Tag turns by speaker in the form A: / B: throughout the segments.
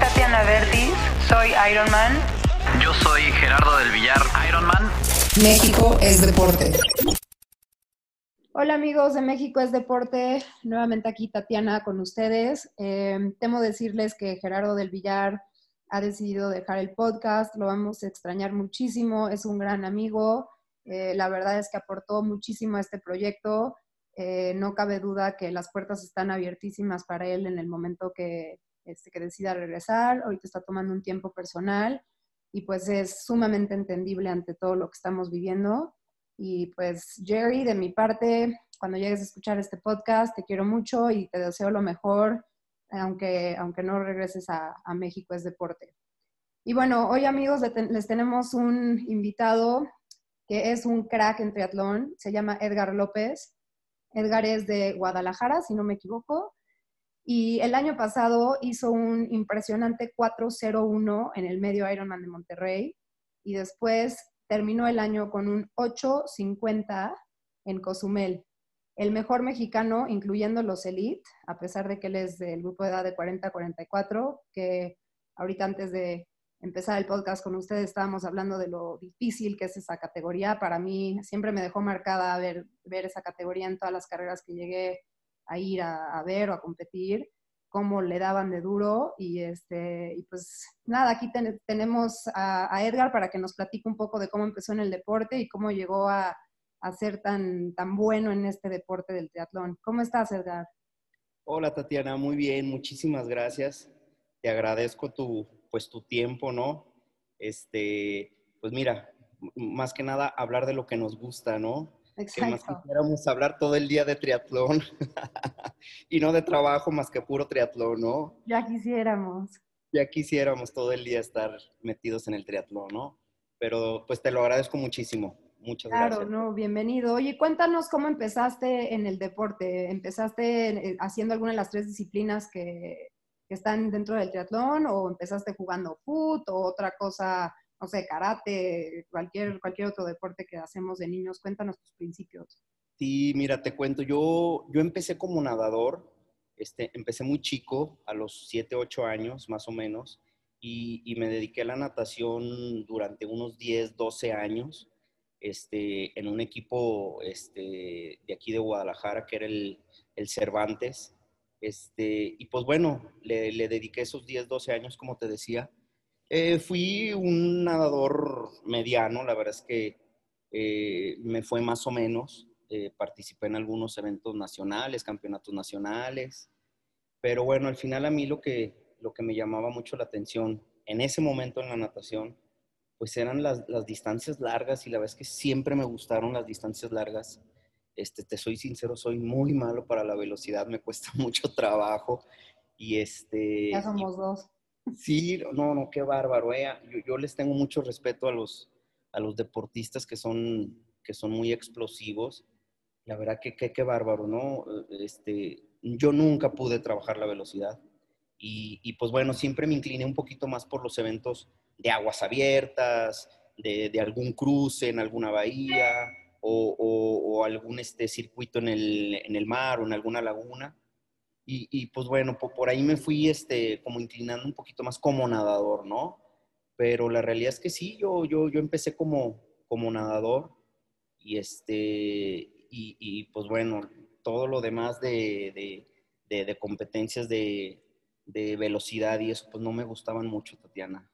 A: Tatiana Verdi, soy Ironman.
B: Yo soy Gerardo del Villar, Ironman.
C: México es deporte.
D: Hola amigos de México es Deporte, nuevamente aquí Tatiana con ustedes. Eh, temo decirles que Gerardo del Villar ha decidido dejar el podcast, lo vamos a extrañar muchísimo, es un gran amigo, eh, la verdad es que aportó muchísimo a este proyecto, eh, no cabe duda que las puertas están abiertísimas para él en el momento que, este, que decida regresar, ahorita está tomando un tiempo personal y pues es sumamente entendible ante todo lo que estamos viviendo. Y pues Jerry, de mi parte, cuando llegues a escuchar este podcast, te quiero mucho y te deseo lo mejor, aunque, aunque no regreses a, a México es deporte. Y bueno, hoy amigos les tenemos un invitado que es un crack en triatlón, se llama Edgar López. Edgar es de Guadalajara, si no me equivoco, y el año pasado hizo un impresionante 4.01 en el medio Ironman de Monterrey y después terminó el año con un 8.50 en Cozumel. El mejor mexicano, incluyendo los Elite, a pesar de que él es del grupo de edad de 40 44, que ahorita antes de empezar el podcast con ustedes estábamos hablando de lo difícil que es esa categoría. Para mí siempre me dejó marcada ver, ver esa categoría en todas las carreras que llegué a ir a, ver o a competir cómo le daban de duro y este y pues nada, aquí tenemos a, a, Edgar para que nos platique un poco de cómo empezó en el deporte y cómo llegó a, a, ser tan, tan bueno en este deporte del triatlón. ¿Cómo estás, Edgar?
E: Hola, Tatiana, muy bien, muchísimas gracias. Te agradezco tu, pues, tu tiempo, ¿no? Este, pues mira, más que nada hablar de lo que nos gusta, ¿no?
D: Exacto.
E: Que más quisiéramos hablar todo el día de triatlón y no de trabajo más que puro triatlón, ¿no?
D: Ya quisiéramos.
E: Ya quisiéramos todo el día estar metidos en el triatlón, ¿no? Pero pues te lo agradezco muchísimo. Muchas
D: claro,
E: gracias.
D: no, bienvenido. Oye, cuéntanos cómo empezaste en el deporte. ¿Empezaste eh, haciendo alguna de las tres disciplinas que, que están dentro del triatlón o empezaste jugando foot o otra cosa no sé, karate, cualquier, cualquier otro deporte que hacemos de niños. Cuéntanos tus principios.
E: Sí, mira, te cuento, yo, yo empecé como nadador, este, empecé muy chico, a los 7, 8 años más o menos, y, y, me dediqué a la natación durante unos 10, 12 años, este, en un equipo este, de aquí de Guadalajara, que era el, el Cervantes. Este, y pues bueno, le, le dediqué esos 10, 12 años, como te decía, eh, fui un nadador mediano, la verdad es que eh, me fue más o menos. Eh, participé en algunos eventos nacionales, campeonatos nacionales, pero bueno, al final a mí lo que, lo que me llamaba mucho la atención en ese momento en la natación, pues eran las, las distancias largas y la verdad es que siempre me gustaron las distancias largas. Este, te soy sincero, soy muy malo para la velocidad, me cuesta mucho trabajo y este...
D: Ya somos
E: y,
D: dos.
E: Sí, no, no, qué bárbaro. Eh. Yo, les tengo mucho respeto a los, a los deportistas que son, que son muy explosivos. La verdad que qué bárbaro, ¿no? Este, yo nunca pude trabajar la velocidad. Y, y, pues bueno, siempre me incliné un poquito más por los eventos de aguas abiertas, de, de algún cruce en alguna bahía o, o, o algún este, circuito en el, en el mar o en alguna laguna. Y, pues bueno, por, ahí me fui este, como inclinando un poquito más como nadador, ¿no? Pero la realidad es que sí, yo, yo, yo empecé como, como nadador y, este, y, pues bueno, todo lo demás de, de, de, de competencias de, de, velocidad y eso, pues no me gustaban mucho, Tatiana.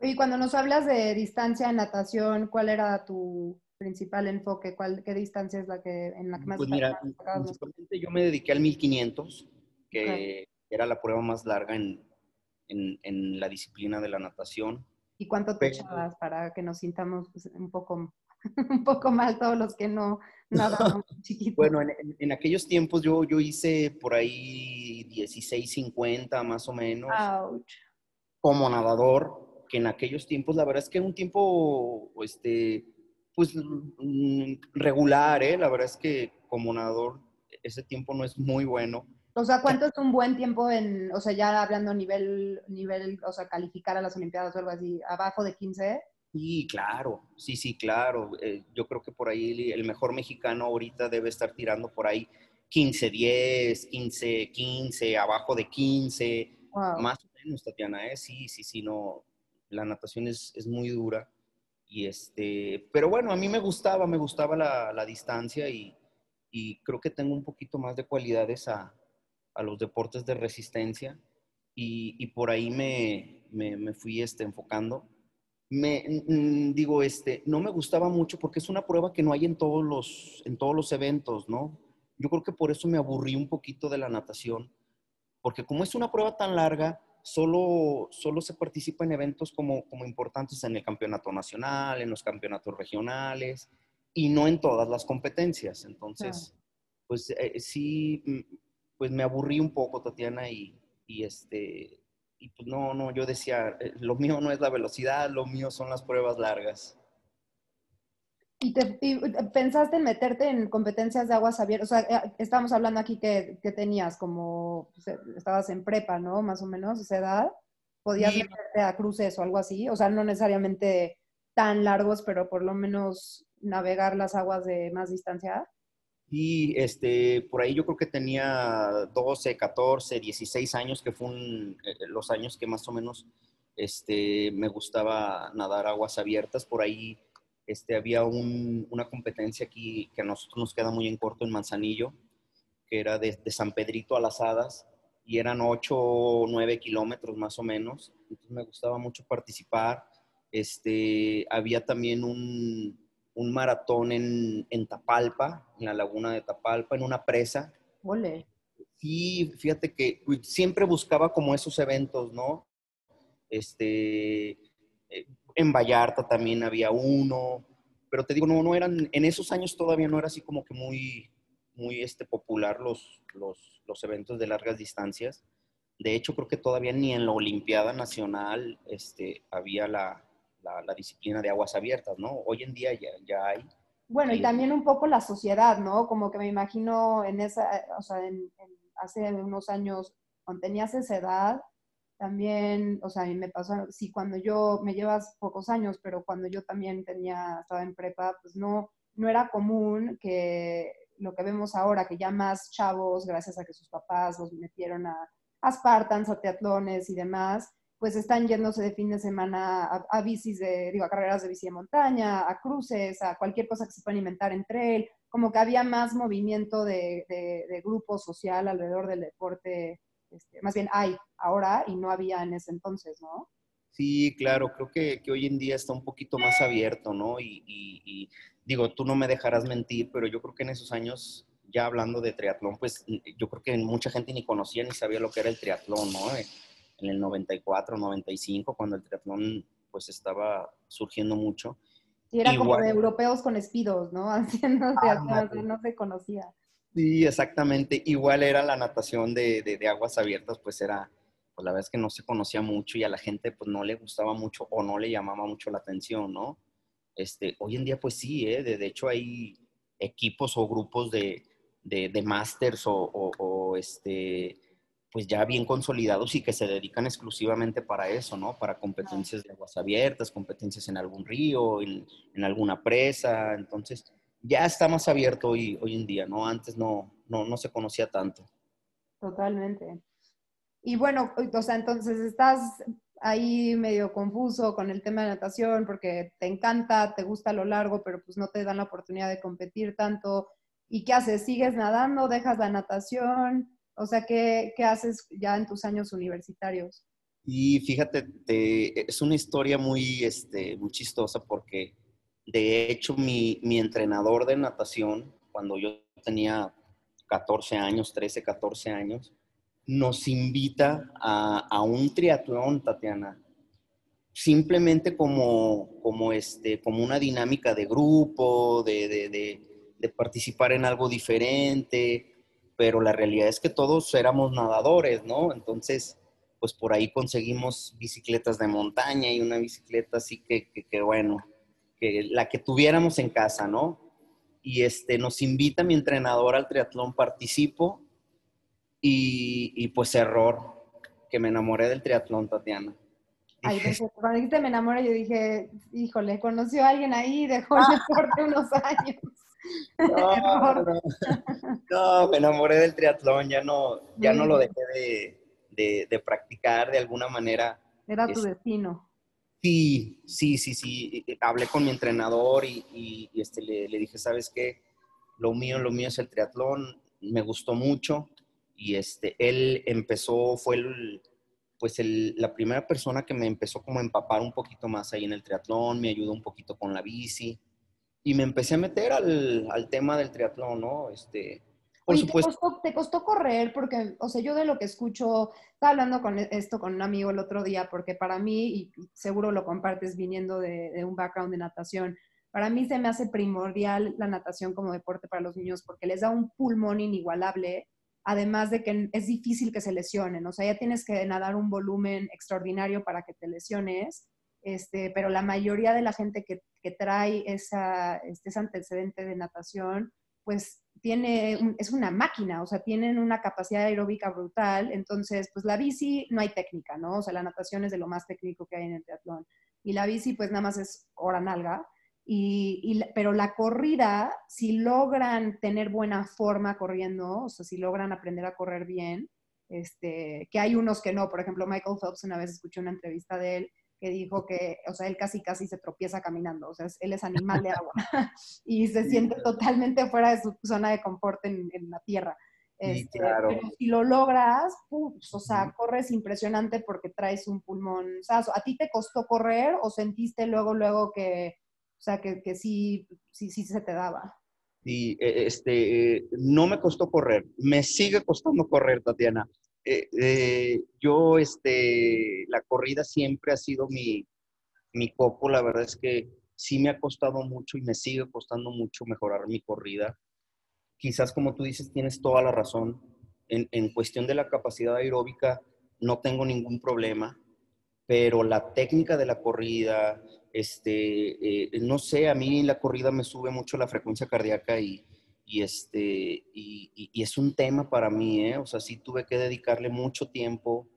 D: Y cuando nos hablas de distancia en natación, ¿cuál era tu, principal enfoque? ¿Cuál, ¿Qué distancia es la que en la que más
E: Pues mira, principalmente yo me dediqué al 1500, que okay. era la prueba más larga en, en, en, la disciplina de la natación.
D: ¿Y cuánto te echabas para que nos sintamos pues, un poco un poco mal todos los que no nadamos chiquitos?
E: Bueno, en, en, aquellos tiempos yo, yo hice por ahí 16.50 más o menos.
D: Ouch.
E: Como nadador, que en aquellos tiempos la verdad es que un tiempo este, pues regular, ¿eh? La verdad es que como nadador ese tiempo no es muy bueno.
D: O sea, ¿cuánto es un buen tiempo en, o sea, ya hablando a nivel, nivel, o sea, calificar a las Olimpiadas o algo así, abajo de 15?
E: Sí, claro, sí, sí, claro. Eh, yo creo que por ahí el mejor mexicano ahorita debe estar tirando por ahí 15, 10, 15, 15, abajo de 15,
D: wow.
E: más o menos, Tatiana, ¿eh? Sí, sí, sí, no. La natación es, es muy dura. Este, pero bueno, a mí me gustaba, me gustaba la, distancia y, creo que tengo un poquito más de cualidades a, los deportes de resistencia y, por ahí me, fui este, enfocando. Me, digo, este, no me gustaba mucho porque es una prueba que no hay en todos los, eventos. Yo creo que por eso me aburrí un poquito de la natación, porque como es una prueba tan larga, solo, solo se participa en eventos como, como importantes en el campeonato nacional, en los campeonatos regionales y no en todas las competencias. Entonces, pues eh, sí, mm, pues me aburrí un poco, Tatiana, y, y este, y pues no, no, yo decía, eh, lo mío no es la velocidad, lo mío son las pruebas largas.
D: ¿Y, te, pensaste en meterte en competencias de aguas abiertas? O sea, eh, estamos hablando aquí que, que tenías como, pues, eh, estabas en prepa, ¿no? Más o menos, esa edad. ¿Podías meterte a cruces o algo así? O sea, no necesariamente tan largos, pero por lo menos navegar las aguas de más distancia.
E: Y este, por ahí yo creo que tenía 12, 14, 16 años, que fue eh, los años que más o menos este, me gustaba nadar aguas abiertas. Por ahí este, había una competencia aquí que a nosotros nos queda muy en corto en Manzanillo, que era de, San Pedrito a las Hadas, y eran 8 o 9 kilómetros más o menos. Entonces me gustaba mucho participar. Este, había también un, un maratón en, en, Tapalpa, en la laguna de Tapalpa, en una presa.
D: Ole.
E: Sí, fíjate que siempre buscaba como esos eventos, ¿no? Este, eh, en Vallarta también había uno, pero te digo, no, no eran, en esos años todavía no era así como que muy, muy este, popular los, los, los eventos de largas distancias. De hecho, creo que todavía ni en la Olimpiada Nacional este, había la, la, disciplina de aguas abiertas, ¿no? Hoy en día ya, ya hay.
D: Bueno, y también un poco la sociedad, ¿no? Como que me imagino en esa, o sea, en, hace unos años, cuando tenías esa edad, también, o sea, a mí me pasó, sí, cuando yo, me llevas pocos años, pero cuando yo también tenía, estaba en prepa, pues no, no era común que lo que vemos ahora, que ya más chavos, gracias a que sus papás los metieron a, a Spartans, a teatlones y demás, pues están yéndose de fin de semana a, bicis de, digo, a carreras de bici de montaña, a cruces, a cualquier cosa que se pueda inventar entre él, como que había más movimiento de, de, grupo social alrededor del deporte, este, más bien hay ahora y no había en ese entonces, ¿no?
E: Sí, claro, creo que, que hoy en día está un poquito más abierto, ¿no? Y, y, digo, tú no me dejarás mentir, pero yo creo que en esos años, ya hablando de triatlón, pues yo creo que mucha gente ni conocía ni sabía lo que era el triatlón, ¿no? en el 94, 95, cuando el triatlón pues estaba surgiendo mucho.
D: Y era como de europeos con espidos, ¿no? Haciendo ah, no se conocía.
E: Sí, exactamente. Igual era la natación de, de, aguas abiertas, pues era, pues la verdad es que no se conocía mucho y a la gente pues no le gustaba mucho o no le llamaba mucho la atención, ¿no? Este, hoy en día pues sí, ¿eh? de, hecho hay equipos o grupos de, de, de masters o, este, pues ya bien consolidados y que se dedican exclusivamente para eso, ¿no? Para competencias de aguas abiertas, competencias en algún río, en, alguna presa. Entonces, ya está más abierto hoy, hoy en día, ¿no? Antes no, no, no se conocía tanto.
D: Totalmente. Y bueno, o sea, entonces estás ahí medio confuso con el tema de natación porque te encanta, te gusta lo largo, pero pues no te dan la oportunidad de competir tanto. ¿Y qué haces? ¿Sigues nadando? ¿Dejas la natación? O sea, ¿qué, haces ya en tus años universitarios?
E: Y fíjate, es una historia muy, este, muy chistosa porque de hecho mi, entrenador de natación, cuando yo tenía 14 años, 13, 14 años, nos invita a, un triatlón, Tatiana, simplemente como, como, este, como una dinámica de grupo, de, de participar en algo diferente pero la realidad es que todos éramos nadadores, ¿no? Entonces, pues por ahí conseguimos bicicletas de montaña y una bicicleta así que, que, bueno, que la que tuviéramos en casa, ¿no? Y este, nos invita mi entrenador al triatlón, participo y, y pues error, que me enamoré del triatlón, Tatiana.
D: Ay, cuando dijiste me enamoré, yo dije, híjole, conoció a alguien ahí, dejó el deporte unos años.
E: No, me enamoré del triatlón, ya no, ya no lo dejé de, practicar de alguna manera.
D: Era tu destino.
E: Sí, sí, sí, sí. Hablé con mi entrenador y, este, le, dije, ¿sabes qué? Lo mío, lo mío es el triatlón. Me gustó mucho y este, él empezó, fue el, pues el, la primera persona que me empezó como a empapar un poquito más ahí en el triatlón, me ayudó un poquito con la bici y me empecé a meter al, al tema del triatlón, ¿no? Este,
D: por supuesto. ¿te costó, ¿te costó, correr? Porque, o sea, yo de lo que escucho, estaba hablando con e, esto con un amigo el otro día, porque para mí, y seguro lo compartes viniendo de, de un background de natación, para mí se me hace primordial la natación como deporte para los niños porque les da un pulmón inigualable además de que es difícil que se lesionen, o sea, ya tienes que nadar un volumen extraordinario para que te lesiones, este, pero la mayoría de la gente que, trae esa, este, ese antecedente de natación, pues tiene, es una máquina, o sea, tienen una capacidad aeróbica brutal, entonces, pues la bici no hay técnica, ¿no? O sea, la natación es de lo más técnico que hay en el triatlón. Y la bici, pues nada más es hora nalga, y, pero la corrida, si logran tener buena forma corriendo, o sea, si logran aprender a correr bien, este, que hay unos que no, por ejemplo, Michael Phelps, una vez escuché una entrevista de él que dijo que, o sea, él casi casi se tropieza caminando, o sea, él es animal de agua y se siente totalmente fuera de su zona de confort en, la tierra. Este, claro. Pero si lo logras, pues, o sea, corres impresionante porque traes un pulmón ¿A ti te costó correr o sentiste luego, luego que, o sea, que, que sí, sí, sí se te daba.
E: Sí, e, este, no me costó correr, me sigue costando correr, Tatiana. Eh, eh, yo, este, la corrida siempre ha sido mi, mi coco, la verdad es que sí me ha costado mucho y me sigue costando mucho mejorar mi corrida. Quizás como tú dices, tienes toda la razón. En, en cuestión de la capacidad aeróbica, no tengo ningún problema, pero la técnica de la corrida, este, eh, no sé, a mí la corrida me sube mucho la frecuencia cardíaca y, y este, y, es un tema para mí, ¿eh? O sea, sí tuve que dedicarle mucho tiempo.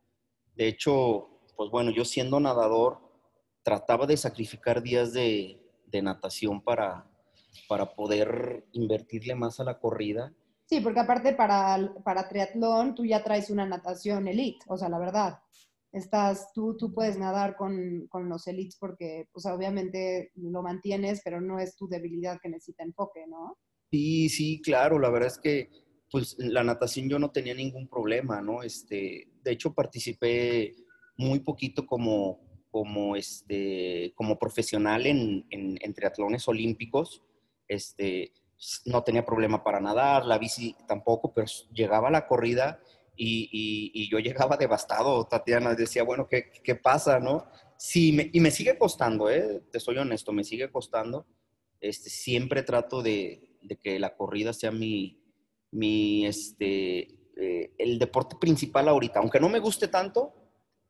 E: De hecho, pues bueno, yo siendo nadador, trataba de sacrificar días de, de natación para, para poder invertirle más a la corrida.
D: Sí, porque aparte para, para triatlón tú ya traes una natación elite, o sea, la verdad estás, tú, tú puedes nadar con, con los elites porque, pues obviamente lo mantienes, pero no es tu debilidad que necesita enfoque, ¿no?
E: Sí, sí, claro, la verdad es que pues la natación yo no tenía ningún problema, ¿no? Este, de hecho participé muy poquito como, como, este, como profesional en, triatlones olímpicos, este, no tenía problema para nadar, la bici tampoco, pero llegaba la corrida y, yo llegaba devastado, Tatiana, decía, bueno, ¿qué, pasa, no? Sí, y me sigue costando, ¿eh? te soy honesto, me sigue costando. Este, siempre trato de, de que la corrida sea mi, mi este, eh, el deporte principal ahorita, aunque no me guste tanto,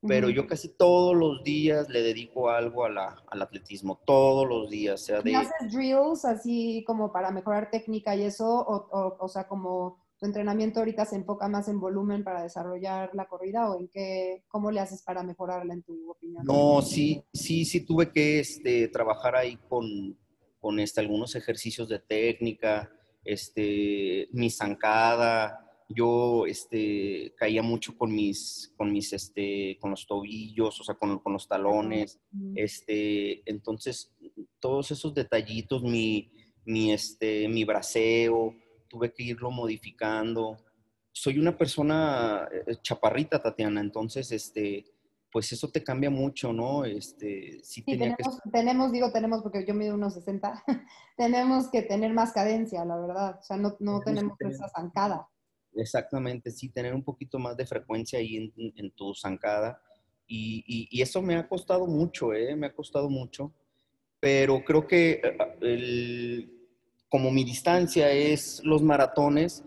E: pero yo casi todos los días le dedico algo a la, al atletismo, todos los días. Sea de...
D: ¿Haces drills así como para mejorar técnica y eso? O, o, o sea, como ¿Tu entrenamiento ahorita se enfoca más en volumen para desarrollar la corrida o en qué, cómo le haces para mejorarla en tu opinión?
E: No, sí, sí, sí tuve que este, trabajar ahí con, con este, algunos ejercicios de técnica, este, mi zancada, yo este, caía mucho con mis, con mis, este, con los tobillos, o sea, con, con los talones, este, entonces, todos esos detallitos, mi, mi, este, mi braceo, tuve que irlo modificando. Soy una persona eh, chaparrita, Tatiana, entonces, este, pues eso te cambia mucho, ¿no? Este,
D: sí, tenemos, tenemos, digo tenemos porque yo mido unos 60, tenemos que tener más cadencia, la verdad, o sea, no, no tenemos, esa zancada.
E: Exactamente, sí, tener un poquito más de frecuencia ahí en, tu zancada. Y, y, eso me ha costado mucho, ¿eh? Me ha costado mucho. Pero creo que eh, el, como mi distancia es los maratones,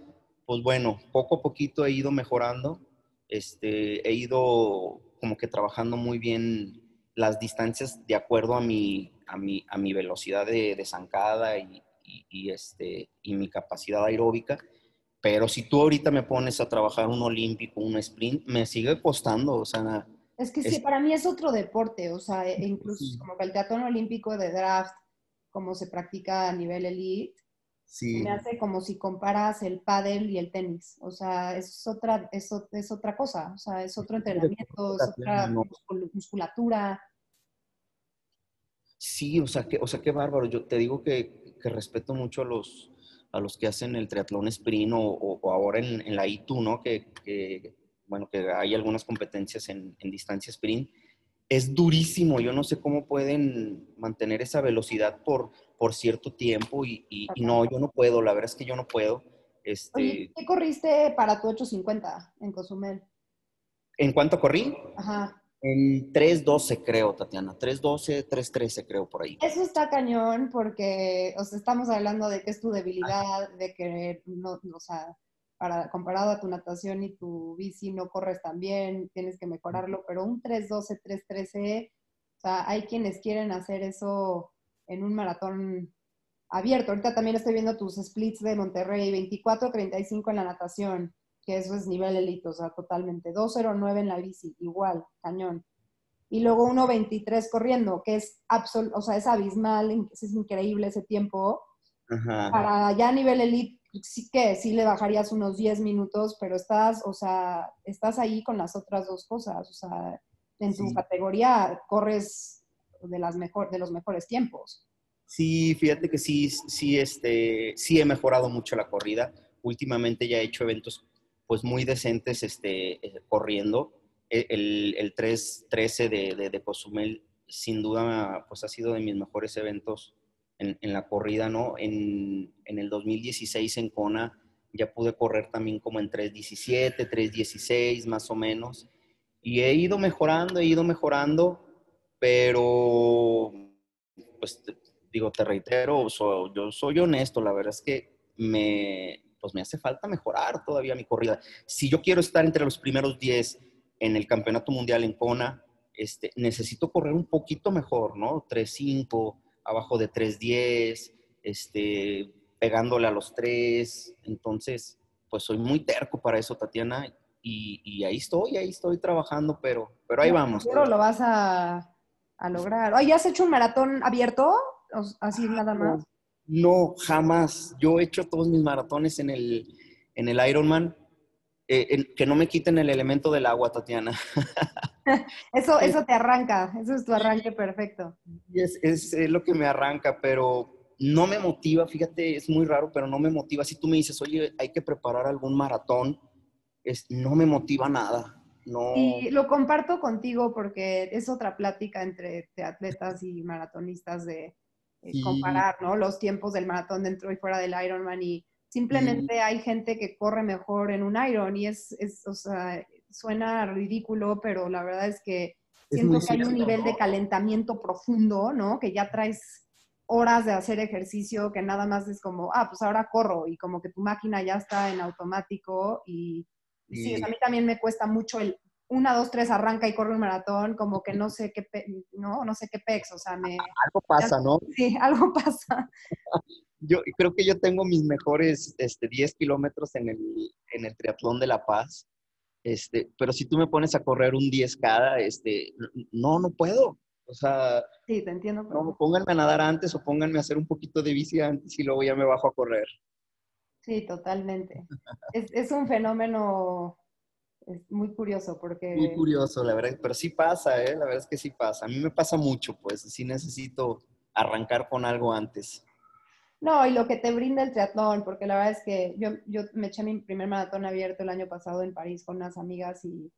E: pues bueno, poco a poquito he ido mejorando. Este, he ido como que trabajando muy bien las distancias de acuerdo a mi, a mi, a mi velocidad de, de zancada y, y, este, y mi capacidad aeróbica. Pero si tú ahorita me pones a trabajar un olímpico, un sprint, me sigue costando, o sea...
D: Es que sí, para mí es otro deporte, o sea, e incluso como que el teatro olímpico de draft como se practica a nivel elite,
E: Sí.
D: Me hace como si comparas el pádel y el tenis. O sea, es otra, es, es otra cosa. O sea, es otro entrenamiento, es otra musculatura.
E: Sí, o sea, que, o sea, qué bárbaro. Yo te digo que, que respeto mucho a los, a los que hacen el triatlón sprint o, o- o ahora en, en la ITU, ¿no? Que, que, bueno, que hay algunas competencias en, en distancia sprint. Es durísimo. Yo no sé cómo pueden mantener esa velocidad por, por cierto tiempo y, y- y no, yo no puedo. La verdad es que yo no puedo. Este,
D: Oye, ¿qué corriste para tu 850 en Cozumel?
E: ¿En cuánto corrí?
D: Ajá.
E: En 3.12 creo, Tatiana. 3.12, 3.13 creo por ahí.
D: Eso está cañón porque, o sea, estamos hablando de que es tu debilidad, de que, no, o sea, para, comparado a tu natación y tu bici no corres tan bien, tienes que mejorarlo, pero un 3.12, 3.13, o sea, hay quienes quieren hacer eso en un maratón abierto. Ahorita también estoy viendo tus splits de Monterrey, 24.35 en la natación, que eso es nivel elite, o sea, totalmente. 2.09 en la bici, igual, cañón y luego 1.23 corriendo, que es absol o sea, es abismal, es increíble ese tiempo.
E: Ajá.
D: Para ya nivel elite, sí que sí le bajarías unos 10 minutos, pero estás, o sea, estás ahí con las otras dos cosas, o sea, en tu
E: Sí.
D: categoría corres de, las mejor, de los mejores tiempos.
E: Sí, fíjate que sí, sí, este, sí he mejorado mucho la corrida. Últimamente ya he hecho eventos pues muy decentes este, eh, corriendo. E- El, el 3-13 de, de, de Cozumel sin duda pues ha sido de mis mejores eventos en, la corrida, ¿no? En, en el 2016 en Kona ya pude correr también como en 3.17, 3.16 más o menos. Y he ido mejorando, he ido mejorando, pero pues te- digo, te reitero, so- yo soy honesto, la verdad es que me, pues me hace falta mejorar todavía mi corrida. Si yo quiero estar entre los primeros 10 en el Campeonato Mundial en Kona, este, necesito correr un poquito mejor, ¿no? 3.5, abajo de 3.10, este, pegándole a los 3. Entonces, pues soy muy terco para eso, Tatiana, y, y ahí estoy, ahí estoy trabajando, pero, pero ahí vamos.
D: Seguro lo vas a, a lograr. Oye, ¿has hecho un maratón abierto? Así nada más.
E: No, jamás. Yo he hecho todos mis maratones en el, en el Ironman. Eh, que no me quiten el elemento del agua, Tatiana.
D: Eso, eso te arranca, eso es tu arranque perfecto.
E: Es, es, es lo que me arranca, pero no me motiva. Fíjate, es muy raro, pero no me motiva. Si tú me dices, oye, hay que preparar algún maratón, es, no me motiva nada. No.
D: Y lo comparto contigo porque es otra plática entre atletas y maratonistas de eh,
E: Sí.
D: comparar ¿no? los tiempos del maratón dentro y fuera del Ironman y simplemente hay gente que corre mejor en un Iron y es, es o sea, suena ridículo, pero la verdad es que
E: Es
D: siento que hay un nivel
E: ¿no?
D: de calentamiento profundo, ¿no? Que ya traes horas de hacer ejercicio que nada más es como, ah, pues ahora corro y como que tu máquina ya está en automático y, y sí, o sea, a mí también me cuesta mucho el una, dos, tres, arranca y corre un maratón, como que no sé qué, pe- no, no sé qué pex, o sea, me,
E: Algo pasa, ¿no?
D: sí, algo pasa.
E: Yo creo que yo tengo mis mejores este, 10 kilómetros en el, en el triatlón de La Paz. Este, pero si tú me pones a correr un 10 cada, este, no, no puedo. O sea,
D: Sí, te entiendo.
E: no, pónganme a nadar antes o pónganme a hacer un poquito de bici antes y luego ya me bajo a correr.
D: Sí, totalmente. Es, es un fenómeno muy curioso porque...
E: Muy curioso, la verdad, pero sí pasa, ¿eh? La verdad es que sí pasa. A mí me pasa mucho, pues sí necesito arrancar con algo antes.
D: No, y lo que te brinda el triatlón, porque la verdad es que yo, yo me eché mi primer maratón abierto el año pasado en París con unas amigas y,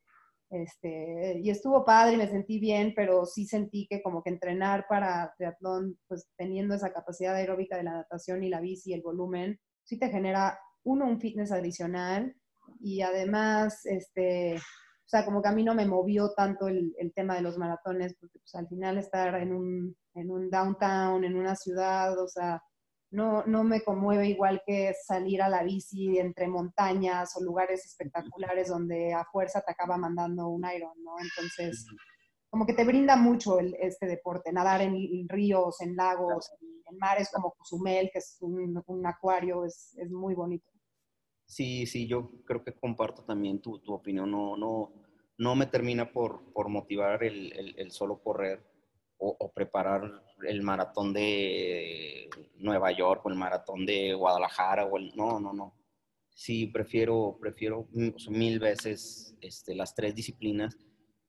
D: este, y estuvo padre y me sentí bien, pero sí sentí que como que entrenar para triatlón, pues teniendo esa capacidad aeróbica de la natación y la bici y el volumen, sí te genera, uno, un fitness adicional y además, este, o sea, como que a mí no me movió tanto el, el tema de los maratones, porque pues, al final estar en un, en un downtown, en una ciudad, o sea, no, no me conmueve igual que salir a la bici entre montañas o lugares espectaculares donde a fuerza te acaba mandando un iron, ¿no? Entonces, como que te brinda mucho el, este deporte, nadar en, en ríos, en lagos, en, en mares como Cozumel, que es un, un acuario, es, es muy bonito.
E: Sí, sí, yo creo que comparto también tu, tu opinión. No, no, no me termina por, por motivar el, el- el solo correr o, preparar el maratón de Nueva York o el maratón de Guadalajara o el, no, no, no. Sí, prefiero, prefiero mil veces este, las tres disciplinas.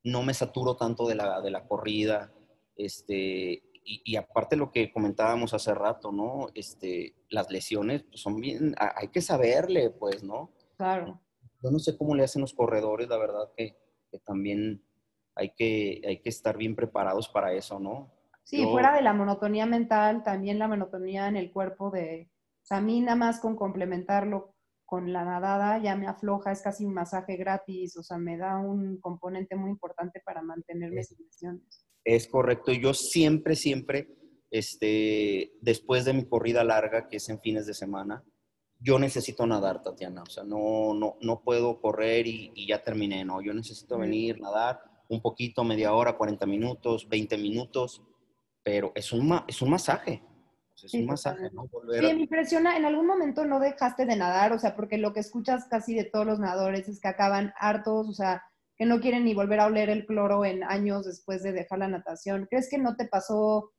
E: No me saturo tanto de la, de la corrida. Este, y, y, aparte lo que comentábamos hace rato, ¿no? Este, las lesiones pues son bien, hay que saberle, pues, ¿no?
D: Claro.
E: Yo no sé cómo le hacen los corredores, la verdad que, que también hay que, hay que estar bien preparados para eso, ¿no?
D: Sí, fuera de la monotonía mental, también la monotonía en el cuerpo de, o sea, a mí nada más con complementarlo con la nadada ya me afloja, es casi un masaje gratis, o sea, me da un componente muy importante para mantenerme sin lesiones.
E: Es correcto, yo siempre, siempre, este, después de mi corrida larga, que es en fines de semana, yo necesito nadar, Tatiana, o sea, no, no, no puedo correr y, y ya terminé, no, yo necesito venir, nadar, un poquito, media hora, 40 minutos, 20 minutos, pero es un, es un masaje. Es un masaje, ¿no?
D: sí, me impresiona, en algún momento no dejaste de nadar, o sea, porque lo que escuchas casi de todos los nadadores es que acaban hartos, o sea, que no quieren ni volver a oler el cloro en años después de dejar la natación. ¿Crees que no te pasó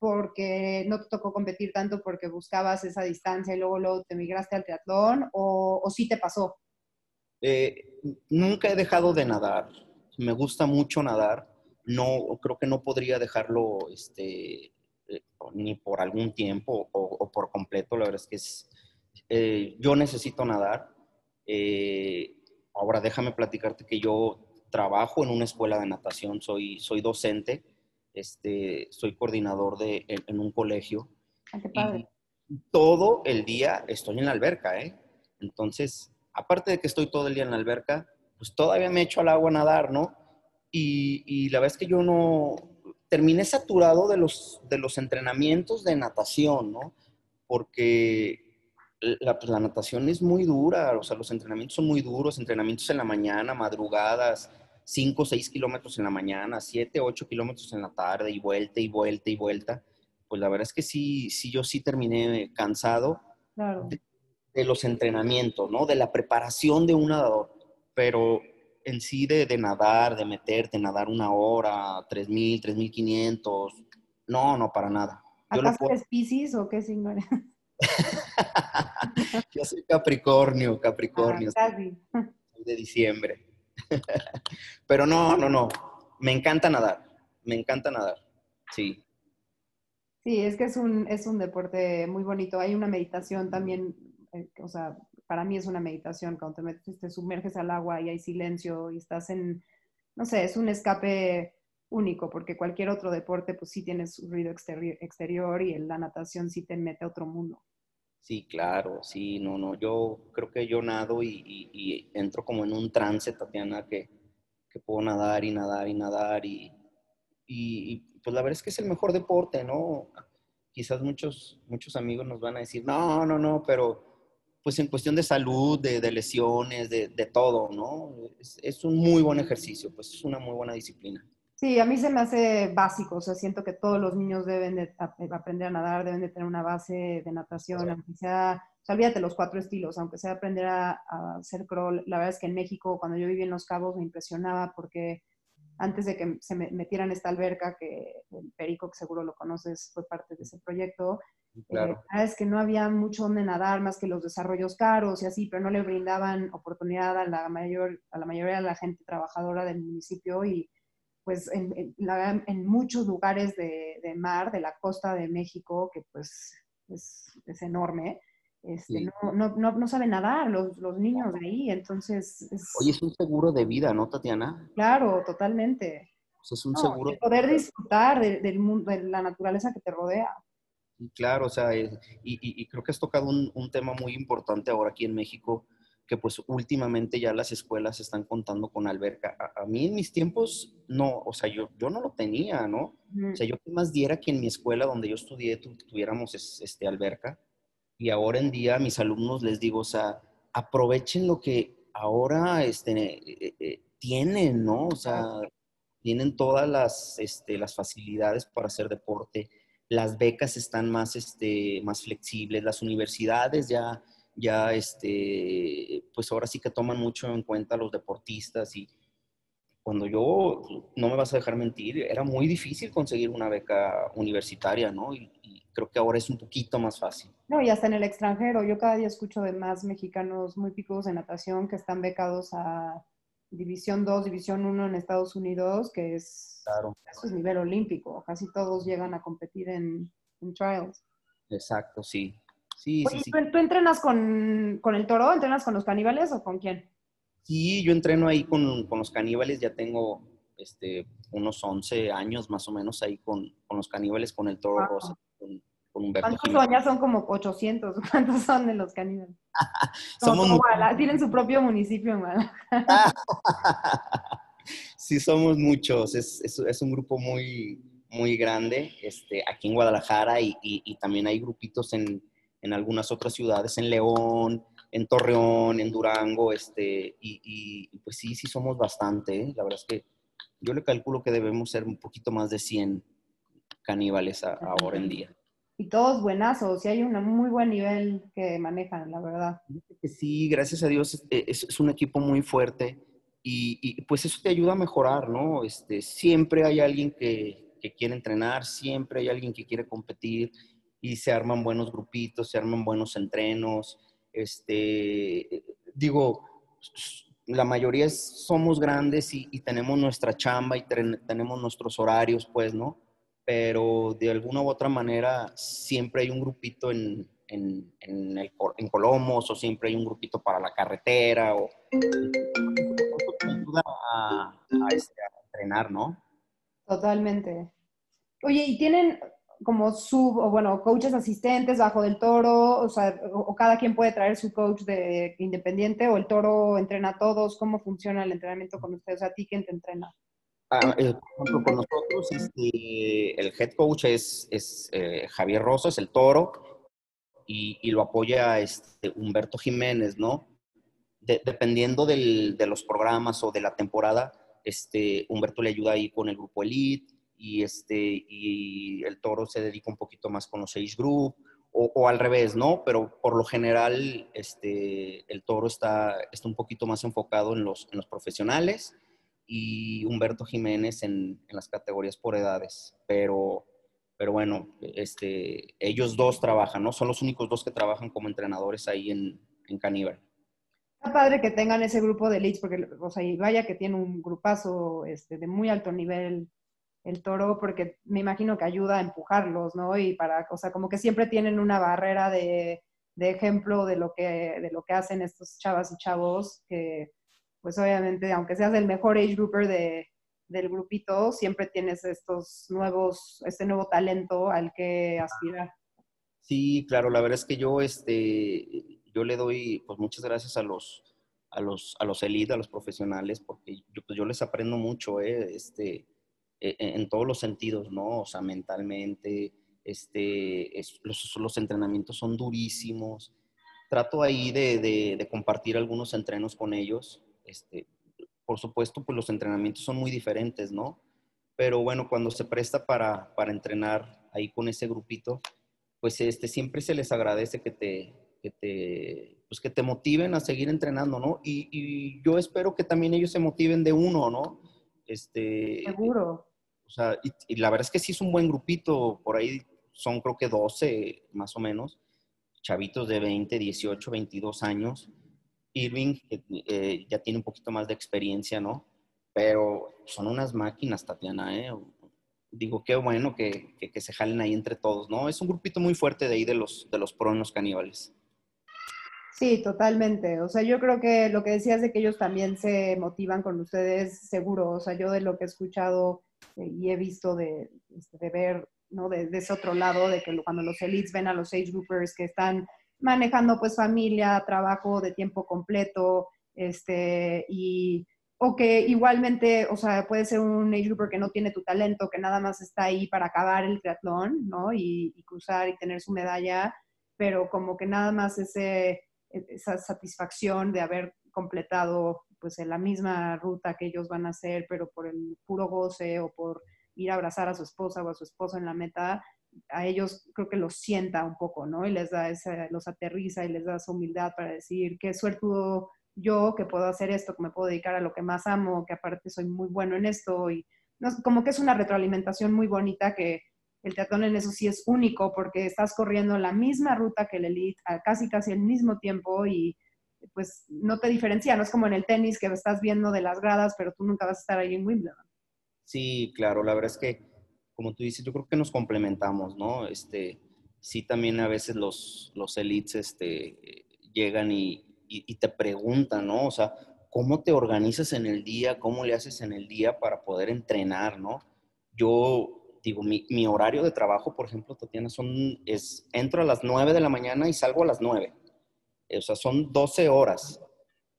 D: porque no te tocó competir tanto porque buscabas esa distancia y luego, luego te migraste al triatlón o, o sí te pasó?
E: Eh, nunca he dejado de nadar me gusta mucho nadar. No, creo que no podría dejarlo este, ni por algún tiempo o, por completo. La verdad es que es, eh, yo necesito nadar. Eh, ahora déjame platicarte que yo trabajo en una escuela de natación, soy, soy docente, este, soy coordinador de, en, un colegio.
D: Ah, qué padre.
E: todo el día estoy en la alberca, ¿eh? Entonces, aparte de que estoy todo el día en la alberca, pues todavía me echo al agua a nadar, ¿no? Y, la verdad es que yo no, terminé saturado de los, de los entrenamientos de natación, ¿no? Porque la, pues, la, natación es muy dura, o sea, los entrenamientos son muy duros, entrenamientos en la mañana, madrugadas, 5 o 6 kilómetros en la mañana, 7, 8 kilómetros en la tarde, y vuelta y vuelta y vuelta. Pues la verdad es que sí, sí, yo sí terminé cansado
D: claro.
E: de, de, los entrenamientos, ¿no? De la preparación de un nadador pero en sí de, de nadar, de meterte, nadar una hora, 3.000, 3.500, no, no, para nada.
D: ¿Acaso puedo... Pisces o qué signo
E: Yo soy Capricornio, Capricornio. Ah, casi. De diciembre. Pero no, no, no. Me encanta nadar. Me encanta nadar. Sí.
D: Sí, es que es un, es un deporte muy bonito. Hay una meditación también, eh, o sea, para mí es una meditación, cuando te, metes, te sumerges al agua y hay silencio y estás en, no sé, es un escape único, porque cualquier otro deporte pues sí tienes ruido exterior, y en la natación sí te mete a otro mundo.
E: Sí, claro, sí, no, no, yo creo que yo nado y, entro como en un trance, Tatiana, que, que, puedo nadar y nadar y nadar y, y, pues la verdad es que es el mejor deporte, ¿no? Quizás muchos, muchos amigos nos van a decir, no, no, no, pero pues en cuestión de salud, de, lesiones, de, todo, ¿no? Es, un muy buen ejercicio, pues es una muy buena disciplina.
D: Sí, a mí se me hace básico, o sea, siento que todos los niños deben de aprender a nadar, deben de tener una base de natación, aunque sea, o sea, olvídate los cuatro estilos, aunque sea aprender a, a hacer crawl. La verdad es que en México, cuando yo viví en Los Cabos, me impresionaba porque antes de que se metieran esta alberca, que el Perico, que seguro lo conoces, fue parte de ese proyecto,
E: Claro.
D: Eh, es que no había mucho donde nadar más que los desarrollos caros y así, pero no le brindaban oportunidad a la, mayor, a la mayoría de la gente trabajadora del municipio y pues en, en, muchos lugares de, de, mar, de la costa de México, que pues es, es enorme, este, no, no, no, no, saben nadar los, los, niños de ahí, entonces...
E: Es... Oye, es un seguro de vida, ¿no, Tatiana?
D: Claro, totalmente.
E: Pues es un seguro...
D: De poder disfrutar del mundo, de la naturaleza que te rodea.
E: Claro, o sea, y, y, creo que has tocado un, un, tema muy importante ahora aquí en México, que pues últimamente ya las escuelas están contando con alberca. A, mí en mis tiempos, no, o sea, yo, yo no lo tenía, ¿no? O sea, yo más diera que en mi escuela donde yo estudié tuviéramos este, alberca. Y ahora en día a mis alumnos les digo, o sea, aprovechen lo que ahora este, eh, eh, tienen, ¿no? O sea, tienen todas las, este, las facilidades para hacer deporte las becas están más, este, más flexibles, las universidades ya, ya, este, pues ahora sí que toman mucho en cuenta a los deportistas y cuando yo, no me vas a dejar mentir, era muy difícil conseguir una beca universitaria, ¿no? Y, y creo que ahora es un poquito más fácil.
D: No, y hasta en el extranjero. Yo cada día escucho de más mexicanos muy picos de natación que están becados a División 2, División 1 en Estados Unidos, que es,
E: Claro.
D: eso es nivel olímpico. Casi todos llegan a competir en, en trials.
E: Exacto, sí. Sí,
D: Oye,
E: sí, sí.
D: ¿tú, tú entrenas con, con el toro? ¿Entrenas con los caníbales o con quién?
E: Sí, yo entreno ahí con, con los caníbales, ya tengo este, unos 11 años más o menos ahí con, con los caníbales, con el toro
D: Wow.
E: rosa, con, con Humberto
D: ¿Cuántos
E: Jiménez.
D: son? Ya son como 800. ¿Cuántos son de los caníbales?
E: Somos
D: todo
E: mu-
D: Guadalajara, Tienen su propio municipio en Guadalajara.
E: sí, somos muchos. Es, es- es un grupo muy, muy grande este, aquí en Guadalajara y, y- y también hay grupitos en, en algunas otras ciudades, en León, en Torreón, en Durango. Este, y, pues sí, sí somos bastante. ¿eh? La verdad es que yo le calculo que debemos ser un poquito más de 100 caníbales a- ahora en día.
D: Y todos buenazos. Y hay un muy buen nivel que manejan, la verdad.
E: Sí, gracias a Dios es, es- es un equipo muy fuerte y, y, pues eso te ayuda a mejorar, ¿no? Este, siempre hay alguien que, que quiere entrenar, siempre hay alguien que quiere competir y se arman buenos grupitos, se arman buenos entrenos. Este, digo, la mayoría somos grandes y, tenemos nuestra chamba y tenemos nuestros horarios, pues, ¿no? Pero de alguna u otra manera siempre hay un grupito en, en, en, Colomos o siempre hay un grupito para la carretera o ayuda a, este, a entrenar, ¿no?
D: Totalmente. Oye, ¿y tienen como sub, o bueno, coaches asistentes bajo del toro? O sea, o, o cada quien puede traer su coach de independiente o el toro entrena a todos. ¿Cómo funciona el entrenamiento con ustedes? ¿A ti quién te entrena?
E: Ah, eh, con nosotros este, el head coach es, es eh, Javier Rosas, el toro, y, y lo apoya este, Humberto Jiménez, ¿no? De- dependiendo del- de los programas o de la temporada, este, Humberto le ayuda ahí con el grupo Elite y, este, y el toro se dedica un poquito más con los age group o, al revés, ¿no? Pero por lo general este, el toro está, está un poquito más enfocado en los, en los profesionales y Humberto Jiménez en, en las categorías por edades. Pero, pero bueno, este, ellos dos trabajan, ¿no? Son los únicos dos que trabajan como entrenadores ahí en, en Caníbal.
D: Está padre que tengan ese grupo de elites, porque, o sea, y vaya que tiene un grupazo este, de muy alto nivel el toro, porque me imagino que ayuda a empujarlos, ¿no? Y para, o sea, como que siempre tienen una barrera de, de ejemplo de lo, que, de lo que hacen estos chavas y chavos, que pues obviamente, aunque seas el mejor age grouper de, del grupito, siempre tienes estos nuevos, este nuevo talento al que aspirar.
E: Sí, claro, la verdad es que yo, este, yo le doy, pues muchas gracias a los, a los, a los elite, a los profesionales, porque yo, pues, yo les aprendo mucho, ¿eh? este, eh, en todos los sentidos, ¿no? O sea, mentalmente, este, es- los, los entrenamientos son durísimos. Trato ahí de, de- de compartir algunos entrenos con ellos. Este, por supuesto, pues los entrenamientos son muy diferentes, ¿no? Pero bueno, cuando se presta para, para entrenar ahí con ese grupito, pues este, siempre se les agradece que te, que te, pues que te motiven a seguir entrenando, ¿no? Y, y yo espero que también ellos se motiven de uno, ¿no? Este,
D: Seguro.
E: O sea, y, la verdad es que sí es un buen grupito, por ahí son creo que 12 más o menos, chavitos de 20, 18, 22 años. Irving eh, ya tiene un poquito más de experiencia, ¿no? Pero son unas máquinas, Tatiana, ¿eh? Digo, qué bueno que, que, se jalen ahí entre todos, ¿no? Es un grupito muy fuerte de ahí de los, de los pro en los caníbales.
D: Sí, totalmente. O sea, yo creo que lo que decías de que ellos también se motivan con ustedes, seguro. O sea, yo de lo que he escuchado eh, y he visto de, este, de ver, ¿no? De, de ese otro lado, de que cuando los elites ven a los age groupers que están manejando pues familia, trabajo de tiempo completo, este, y, o que igualmente, o sea, puede ser un age grouper que no tiene tu talento, que nada más está ahí para acabar el triatlón, ¿no? Y, y cruzar y tener su medalla, pero como que nada más ese, esa satisfacción de haber completado pues en la misma ruta que ellos van a hacer, pero por el puro goce o por ir a abrazar a su esposa o a su esposo en la meta, a ellos creo que los sienta un poco, ¿no? Y les da esa, los aterriza y les da esa humildad para decir qué suertudo yo que puedo hacer esto, que me puedo dedicar a lo que más amo, que aparte soy muy bueno en esto y como que es una retroalimentación muy bonita que el teatro en eso sí es único porque estás corriendo la misma ruta que el elite a casi casi el mismo tiempo y pues no te diferencia, no es como en el tenis que estás viendo de las gradas, pero tú nunca vas a estar ahí en Wimbledon.
E: Sí, claro, la verdad es que, como tú dices, yo creo que nos complementamos, ¿no? Este, sí, también a veces los, los elites este, llegan y, y, te preguntan, ¿no? O sea, ¿cómo te organizas en el día? ¿Cómo le haces en el día para poder entrenar, ¿no? Yo digo, mi, horario de trabajo, por ejemplo, Tatiana, son, es, entro a las 9 de la mañana y salgo a las 9. O sea, son 12 horas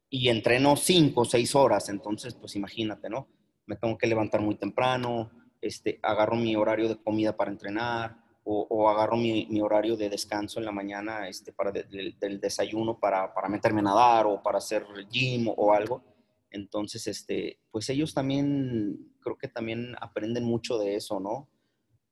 E: y entreno 5 o 6 horas, entonces, pues imagínate, ¿no? Me tengo que levantar muy temprano, este, agarro mi horario de comida para entrenar, o, agarro mi, horario de descanso en la mañana este, para del desayuno para, meterme a nadar o para hacer gym o, algo. Entonces, este, pues ellos también, creo que también aprenden mucho de eso, ¿no?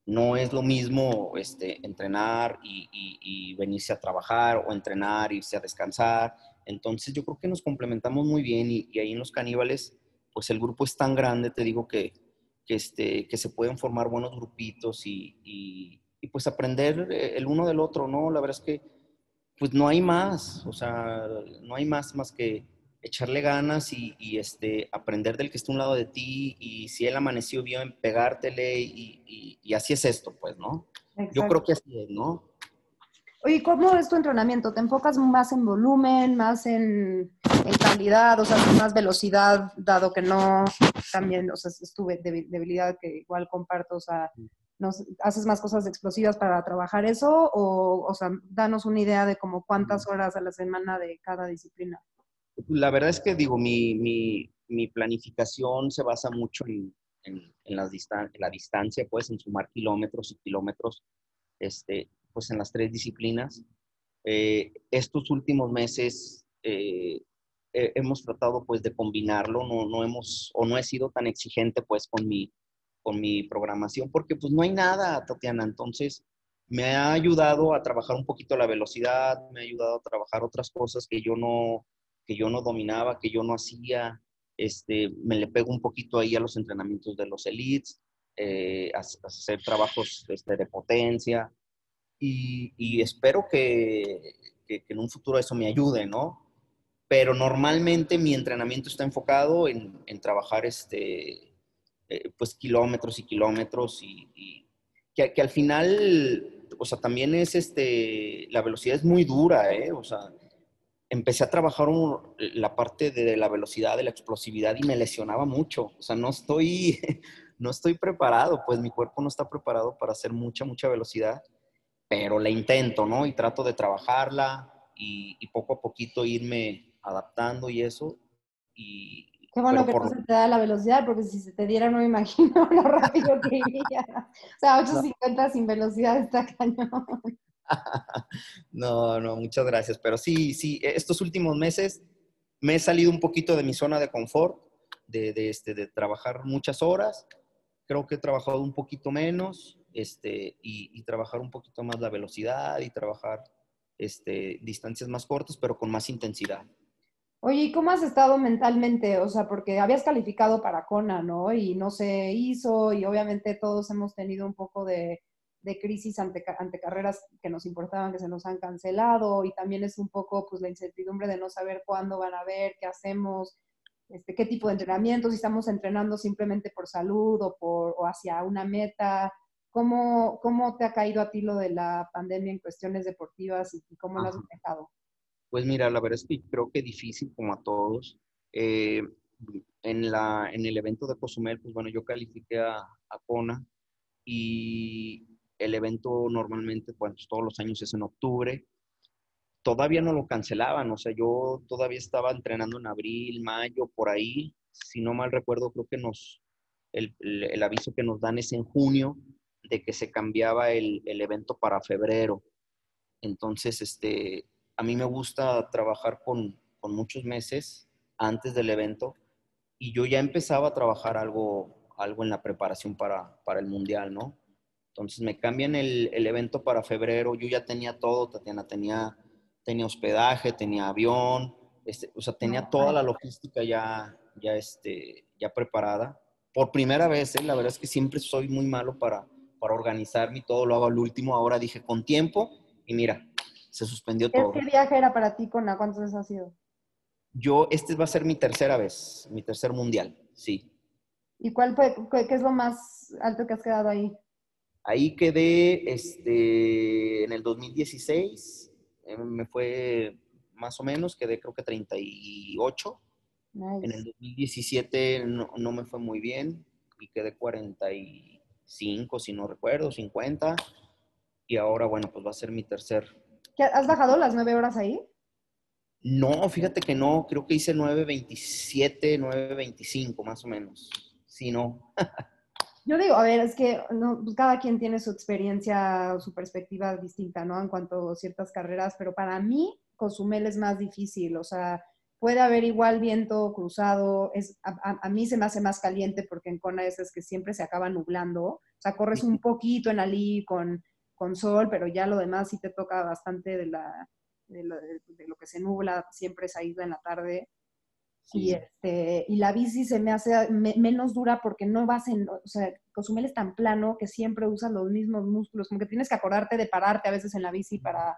E: No es lo mismo este, entrenar y, y, venirse a trabajar o entrenar, irse a descansar. Entonces, yo creo que nos complementamos muy bien y, y ahí en los caníbales, pues el grupo es tan grande, te digo que, que, este, que se pueden formar buenos grupitos y, y pues aprender eh, el uno del otro, ¿no? La verdad es que pues no hay más, o sea, no hay más más que echarle ganas y, este, aprender del que está a un lado de ti y si él amaneció bien, pegártele y, y, así es esto, pues, ¿no? Yo creo que así es, ¿no?
D: Oye, ¿cómo es tu entrenamiento? ¿Te enfocas más en volumen, más en, en calidad, o sea, más velocidad, dado que no, también, o sea, estuve debilidad que igual comparto, o sea, ¿Haces más cosas explosivas para trabajar eso? O, o sea, danos una idea de como cuántas horas a la semana de cada disciplina.
E: La verdad es que digo, mi, mi, planificación se basa mucho en, en, en, las distan la distancia, pues en sumar kilómetros y kilómetros, este, pues en las tres disciplinas. Eh, estos últimos meses eh, hemos tratado pues de combinarlo, no, no hemos, o no he sido tan exigente pues con mi, con mi programación, porque pues no hay nada, Tatiana. Entonces, me ha ayudado a trabajar un poquito la velocidad, me ha ayudado a trabajar otras cosas que yo no, que yo no dominaba, que yo no hacía. Este, me le pego un poquito ahí a los entrenamientos de los elites, eh, a, hacer trabajos este, de potencia. Y, y espero que, que, que, en un futuro eso me ayude, ¿no? Pero normalmente mi entrenamiento está enfocado en, en trabajar este, eh, pues kilómetros y kilómetros y, que, que, al final, o sea, también es este, la velocidad es muy dura, ¿eh? O sea, empecé a trabajar la parte de la velocidad, de la explosividad y me lesionaba mucho. O sea, no estoy, no estoy preparado, pues mi cuerpo no está preparado para hacer mucha, mucha velocidad, pero la intento, ¿no? Y trato de trabajarla y, y poco a poquito irme adaptando y eso. Y,
D: Qué bueno que no se te da la velocidad, porque si se te diera no me imagino lo rápido que iría. O sea, 850 sin velocidad está cañón.
E: No, no, muchas gracias. Pero sí, sí, estos últimos meses me he salido un poquito de mi zona de confort, de, de, este, de trabajar muchas horas. Creo que he trabajado un poquito menos este, y, y trabajar un poquito más la velocidad y trabajar este, distancias más cortas, pero con más intensidad.
D: Oye, ¿y cómo has estado mentalmente? O sea, porque habías calificado para CONA, ¿no? Y no se hizo, y obviamente todos hemos tenido un poco de, crisis ante, ante, carreras que nos importaban, que se nos han cancelado, y también es un poco pues la incertidumbre de no saber cuándo van a ver, qué hacemos, este, qué tipo de entrenamiento, si estamos entrenando simplemente por salud o, por, o hacia una meta. ¿Cómo, ¿Cómo te ha caído a ti lo de la pandemia en cuestiones deportivas y, cómo lo has manejado?
E: Pues mira, la verdad es que creo que difícil como a todos. Eh, en, la, en el evento de Cozumel, pues bueno, yo califiqué a, a Kona y el evento normalmente, bueno, pues todos los años es en octubre. Todavía no lo cancelaban, o sea, yo todavía estaba entrenando en abril, mayo, por ahí. Si no mal recuerdo, creo que nos, el, el, aviso que nos dan es en junio de que se cambiaba el, el evento para febrero. Entonces, este, a mí me gusta trabajar con, muchos meses antes del evento y yo ya empezaba a trabajar algo, algo en la preparación para, el mundial, ¿no? Entonces me cambian el, evento para febrero, yo ya tenía todo, Tatiana, tenía, tenía hospedaje, tenía avión, Este, o sea, tenía toda la logística ya, ya, este, ya preparada. Por primera vez, ¿eh? la verdad es que siempre soy muy malo para, para organizarme y todo lo hago al último. Ahora dije con tiempo y mira, se suspendió todo.
D: ¿Qué viaje era para ti, Cona? ¿Cuántas veces ha sido?
E: Yo, este va a ser mi tercera vez, mi tercer mundial, sí.
D: ¿Y cuál fue, qué es lo más alto que has quedado ahí?
E: Ahí quedé este, en el 2016, eh, me fue más o menos, quedé creo que 38. En el 2017 no, no, me fue muy bien y quedé 45, si no recuerdo, 50. Y ahora, bueno, pues va a ser mi tercer.
D: ¿Has bajado las nueve horas ahí?
E: No, fíjate que no, creo que hice 9.27, 9.25 más o menos. Sí, no.
D: Yo digo, a ver, es que no, pues cada quien tiene su experiencia o su perspectiva distinta, ¿no? En cuanto a ciertas carreras, pero para mí Cozumel es más difícil, o sea, puede haber igual viento cruzado, es, a, mí se me hace más caliente porque en Kona es, que siempre se acaba nublando, o sea, corres un poquito en Ali con, con sol, pero ya lo demás sí te toca bastante de, la, de, lo, que se nubla, siempre esa isla en la tarde. Y, este, y la bici se me hace menos dura porque no vas en, o sea, Cozumel es tan plano que siempre usas los mismos músculos, como que tienes que acordarte de pararte a veces en la bici para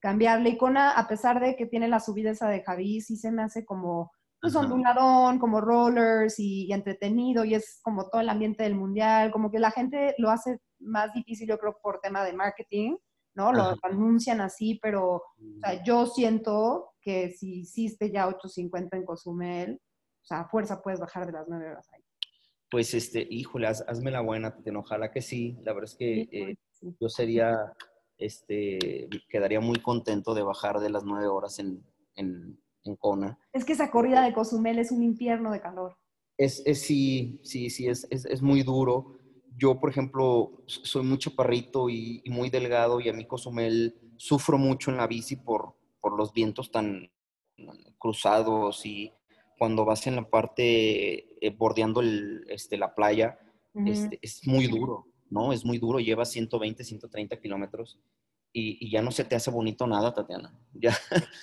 D: cambiarle. Y Kona, a pesar de que tiene la subida esa de Javi, sí se me hace como pues, onduladón, como rollers y, entretenido, y es como todo el ambiente del mundial, como que la gente lo hace más difícil, yo creo, por tema de marketing, ¿no? Lo anuncian así, pero o sea, mm. yo siento que si hiciste ya 8.50 en Cozumel, o sea, a fuerza puedes bajar de las 9 horas ahí.
E: Pues, este, híjole, hazme la buena, ojalá que sí. La verdad es que eh, yo sería, este, quedaría muy contento de bajar de las 9 horas en, en, en, Kona.
D: Es que esa corrida de Cozumel es un infierno de calor.
E: Es, es sí, sí, sí, es, es, es muy duro yo, por ejemplo, soy muy chaparrito y, muy delgado y a mí Cozumel sufro mucho en la bici por, por los vientos tan cruzados y cuando vas en la parte eh, bordeando el, este, la playa, este, es muy duro, ¿no? Es muy duro, llevas 120, 130 kilómetros y, y, ya no se te hace bonito nada, Tatiana. Ya,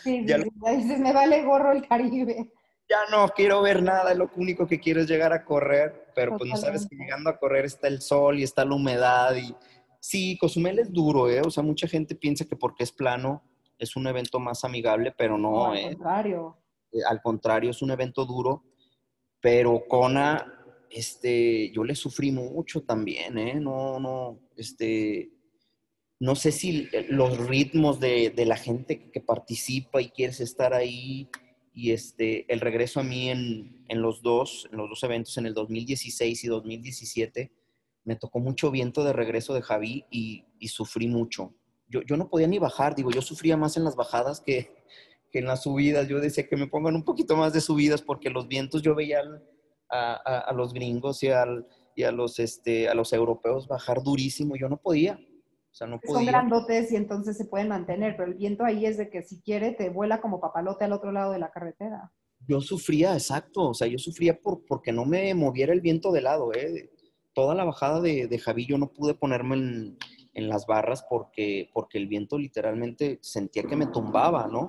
D: sí, ya dices, me vale gorro el Caribe
E: ya no quiero ver nada, lo único que quiero es llegar a correr, pero pues no sabes que llegando a correr está el sol y está la humedad y sí, Cozumel es duro, ¿eh? O sea, mucha gente piensa que porque es plano es un evento más amigable, pero no,
D: al ¿eh? contrario.
E: Eh, al contrario, es un evento duro, pero Kona, este, yo le sufrí mucho también, ¿eh? No, no, este, no sé si los ritmos de, de la gente que participa y quieres estar ahí, y este, el regreso a mí en, en, los dos, en los dos eventos, en el 2016 y 2017, me tocó mucho viento de regreso de Javi y, y sufrí mucho. Yo, yo, no podía ni bajar, digo, yo sufría más en las bajadas que, que, en las subidas. Yo decía que me pongan un poquito más de subidas porque los vientos yo veía a, a, a los gringos y, al, y a, los, este, a los europeos bajar durísimo. Yo no podía.
D: Son grandotes y entonces se pueden mantener, pero el viento ahí es de que si quiere te vuela como papalote al otro lado de la carretera.
E: Yo sufría, exacto, o sea, yo sufría por, porque no me moviera el viento de lado, ¿eh? Toda la bajada de, de Javi yo no pude ponerme en, en, las barras porque, porque el viento literalmente sentía que me tumbaba, ¿no?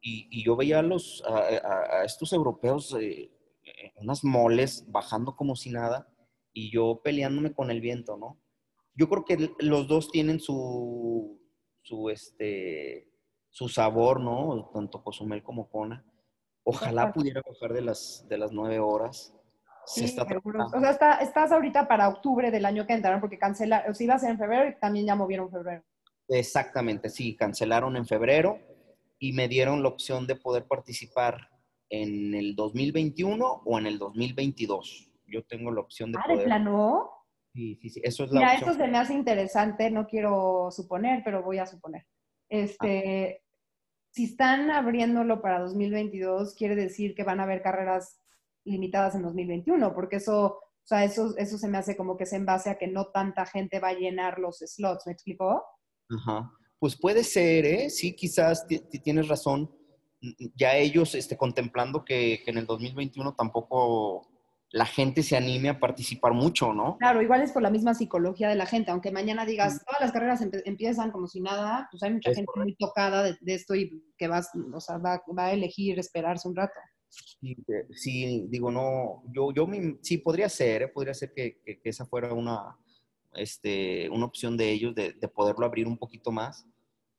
E: Y, y yo veía a, los, a, a, estos europeos, eh, unas moles bajando como si nada, y yo peleándome con el viento, ¿no? yo creo que los dos tienen su, su, este, su sabor, ¿no? Tanto Cozumel como Kona. Ojalá pudiera bajar de las, de las nueve horas.
D: Sí, está o sea, está, estás ahorita para octubre del año que entraron porque cancelaron, o sea, iba a ser en febrero y también ya movieron febrero.
E: Exactamente, sí, cancelaron en febrero y me dieron la opción de poder participar en el 2021 o en el 2022. Yo tengo la opción de
D: ah,
E: poder...
D: ¿de plano?
E: Sí, sí, sí, eso es la
D: Mira, esto se me hace interesante, no quiero suponer, pero voy a suponer. Este, si están abriéndolo para 2022, quiere decir que van a haber carreras limitadas en 2021, porque eso, o sea, eso, eso se me hace como que es en base a que no tanta gente va a llenar los slots, ¿me explicó?
E: Ajá. Pues puede ser, ¿eh? Sí, quizás tienes razón. Ya ellos este, contemplando que, que en el 2021 tampoco la gente se anime a participar mucho, ¿no?
D: Claro, igual es por la misma psicología de la gente, aunque mañana digas, todas las carreras empiezan como si nada, pues hay mucha gente muy tocada de, esto y que vas, o sea, va, a elegir esperarse un rato.
E: Sí, digo, no, yo, yo sí podría ser, ¿eh? podría ser que, que, esa fuera una, este, una opción de ellos, de, de, poderlo abrir un poquito más.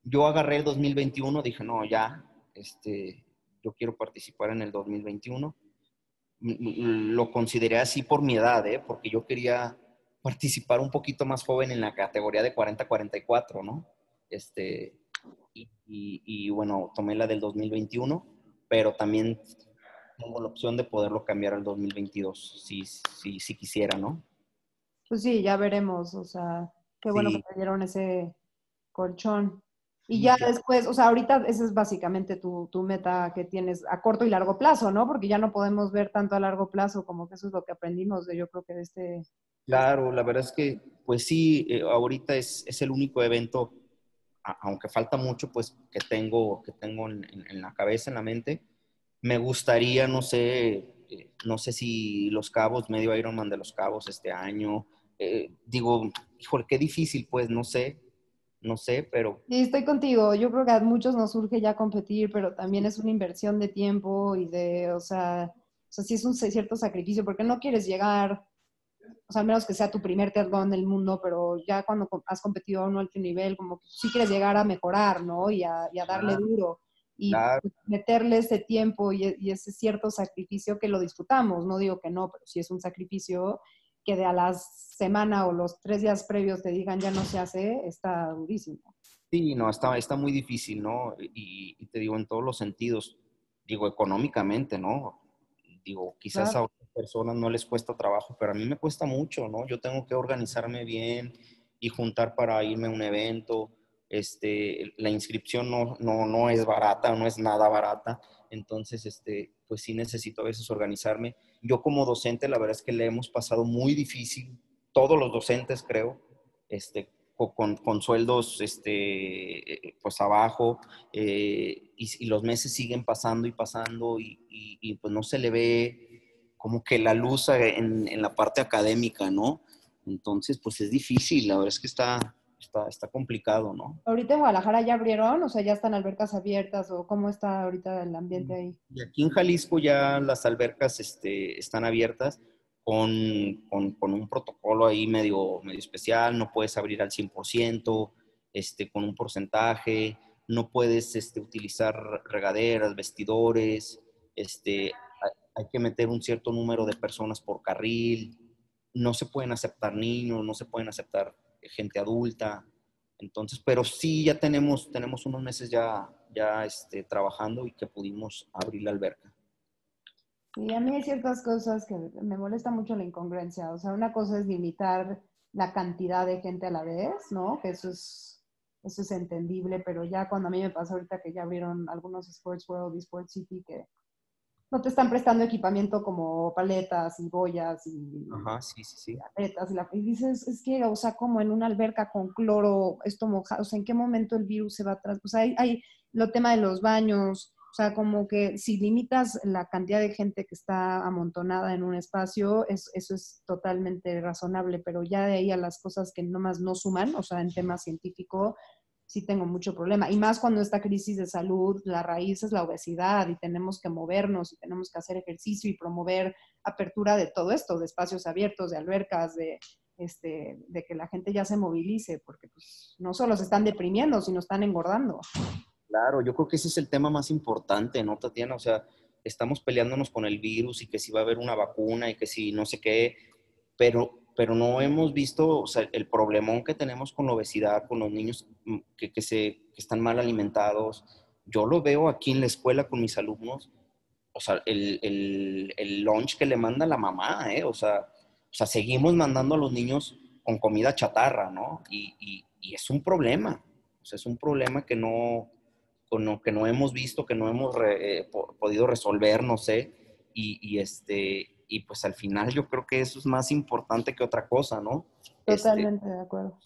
E: Yo agarré el 2021, dije, no, ya, este, yo quiero participar en el 2021 lo consideré así por mi edad, ¿eh? porque yo quería participar un poquito más joven en la categoría de 40-44, ¿no? Este, y, bueno, tomé la del 2021, pero también tengo la opción de poderlo cambiar al 2022, si, si, si quisiera, ¿no?
D: Pues sí, ya veremos, o sea, qué bueno que te dieron ese colchón. Y ya después, o sea, ahorita esa es básicamente tu, tu, meta que tienes a corto y largo plazo, ¿no? Porque ya no podemos ver tanto a largo plazo como que eso es lo que aprendimos de yo creo que de este...
E: Claro, la verdad es que, pues sí, eh, ahorita es, es, el único evento, aunque falta mucho, pues que tengo, que tengo en, en, la cabeza, en la mente. Me gustaría, no sé, eh, no sé si Los Cabos, medio Ironman de Los Cabos este año. Eh, digo, híjole, qué difícil, pues, no sé no sé, pero...
D: Sí, estoy contigo. Yo creo que a muchos nos surge ya competir, pero también es una inversión de tiempo y de, o sea, o sea, sí es un cierto sacrificio, porque no quieres llegar, o sea, al menos que sea tu primer triatlón del mundo, pero ya cuando has competido a un alto nivel, como que sí quieres llegar a mejorar, ¿no? Y a, darle duro. Y meterle ese tiempo y, y ese cierto sacrificio que lo disfrutamos. No digo que no, pero sí es un sacrificio que de a la semana o los tres días previos te digan ya no se hace, está durísimo.
E: Sí, no, está, está muy difícil, ¿no? Y, te digo en todos los sentidos, digo económicamente, ¿no? Digo, quizás a otras personas no les cuesta trabajo, pero a mí me cuesta mucho, ¿no? Yo tengo que organizarme bien y juntar para irme a un evento. Este, la inscripción no, no, no es barata, no es nada barata. Entonces, este, pues sí necesito a veces organizarme. Yo como docente, la verdad es que le hemos pasado muy difícil, todos los docentes creo, este, con, con sueldos este, pues abajo, eh, y, los meses siguen pasando y pasando, y, y, pues no se le ve como que la luz en, en la parte académica, ¿no? Entonces, pues es difícil, la verdad es que está, está, complicado, ¿no?
D: Ahorita en Guadalajara ya abrieron, o sea, ya están albercas abiertas, o cómo está ahorita el ambiente ahí.
E: Y aquí en Jalisco ya las albercas este, están abiertas con, un protocolo ahí medio, medio especial, no puedes abrir al 100%, este, con un porcentaje, no puedes este, utilizar regaderas, vestidores, este, hay que meter un cierto número de personas por carril, no se pueden aceptar niños, no se pueden aceptar gente adulta. Entonces, pero sí ya tenemos, tenemos unos meses ya, ya este, trabajando y que pudimos abrir la alberca.
D: Y a mí hay ciertas cosas que me molesta mucho la incongruencia. O sea, una cosa es limitar la cantidad de gente a la vez, ¿no? Que eso es, eso es entendible, pero ya cuando a mí me pasa ahorita que ya abrieron algunos Sports World y Sports City que no te están prestando equipamiento como paletas y boyas y
E: Ajá, sí, sí, sí.
D: Paletas, y, dices, es que, o sea, como en una alberca con cloro, esto mojado, o sea, ¿en qué momento el virus se va atrás? O sea, hay, hay lo tema de los baños, o sea, como que si limitas la cantidad de gente que está amontonada en un espacio, es, eso es totalmente razonable, pero ya de ahí a las cosas que nomás no suman, o sea, en tema científico, sí tengo mucho problema. Y más cuando esta crisis de salud, la raíz es la obesidad y tenemos que movernos y tenemos que hacer ejercicio y promover apertura de todo esto, de espacios abiertos, de albercas, de, este, de que la gente ya se movilice, porque pues, no solo se están deprimiendo, sino están engordando.
E: Claro, yo creo que ese es el tema más importante, ¿no, Tatiana? O sea, estamos peleándonos con el virus y que si va a haber una vacuna y que si no sé qué, pero pero no hemos visto o sea, el problemón que tenemos con la obesidad, con los niños mm, que, que, se, que están mal alimentados. Yo lo veo aquí en la escuela con mis alumnos, o sea, el, el, el lunch que le manda la mamá, ¿eh? o, sea, o sea, seguimos mandando a los niños con comida chatarra, ¿no? Y, y, y es un problema, o sea, es un problema que no, que no hemos visto, que no hemos eh, podido resolver, no sé, y, y este, y pues al final yo creo que eso es más importante que otra cosa, ¿no?
D: Totalmente de acuerdo.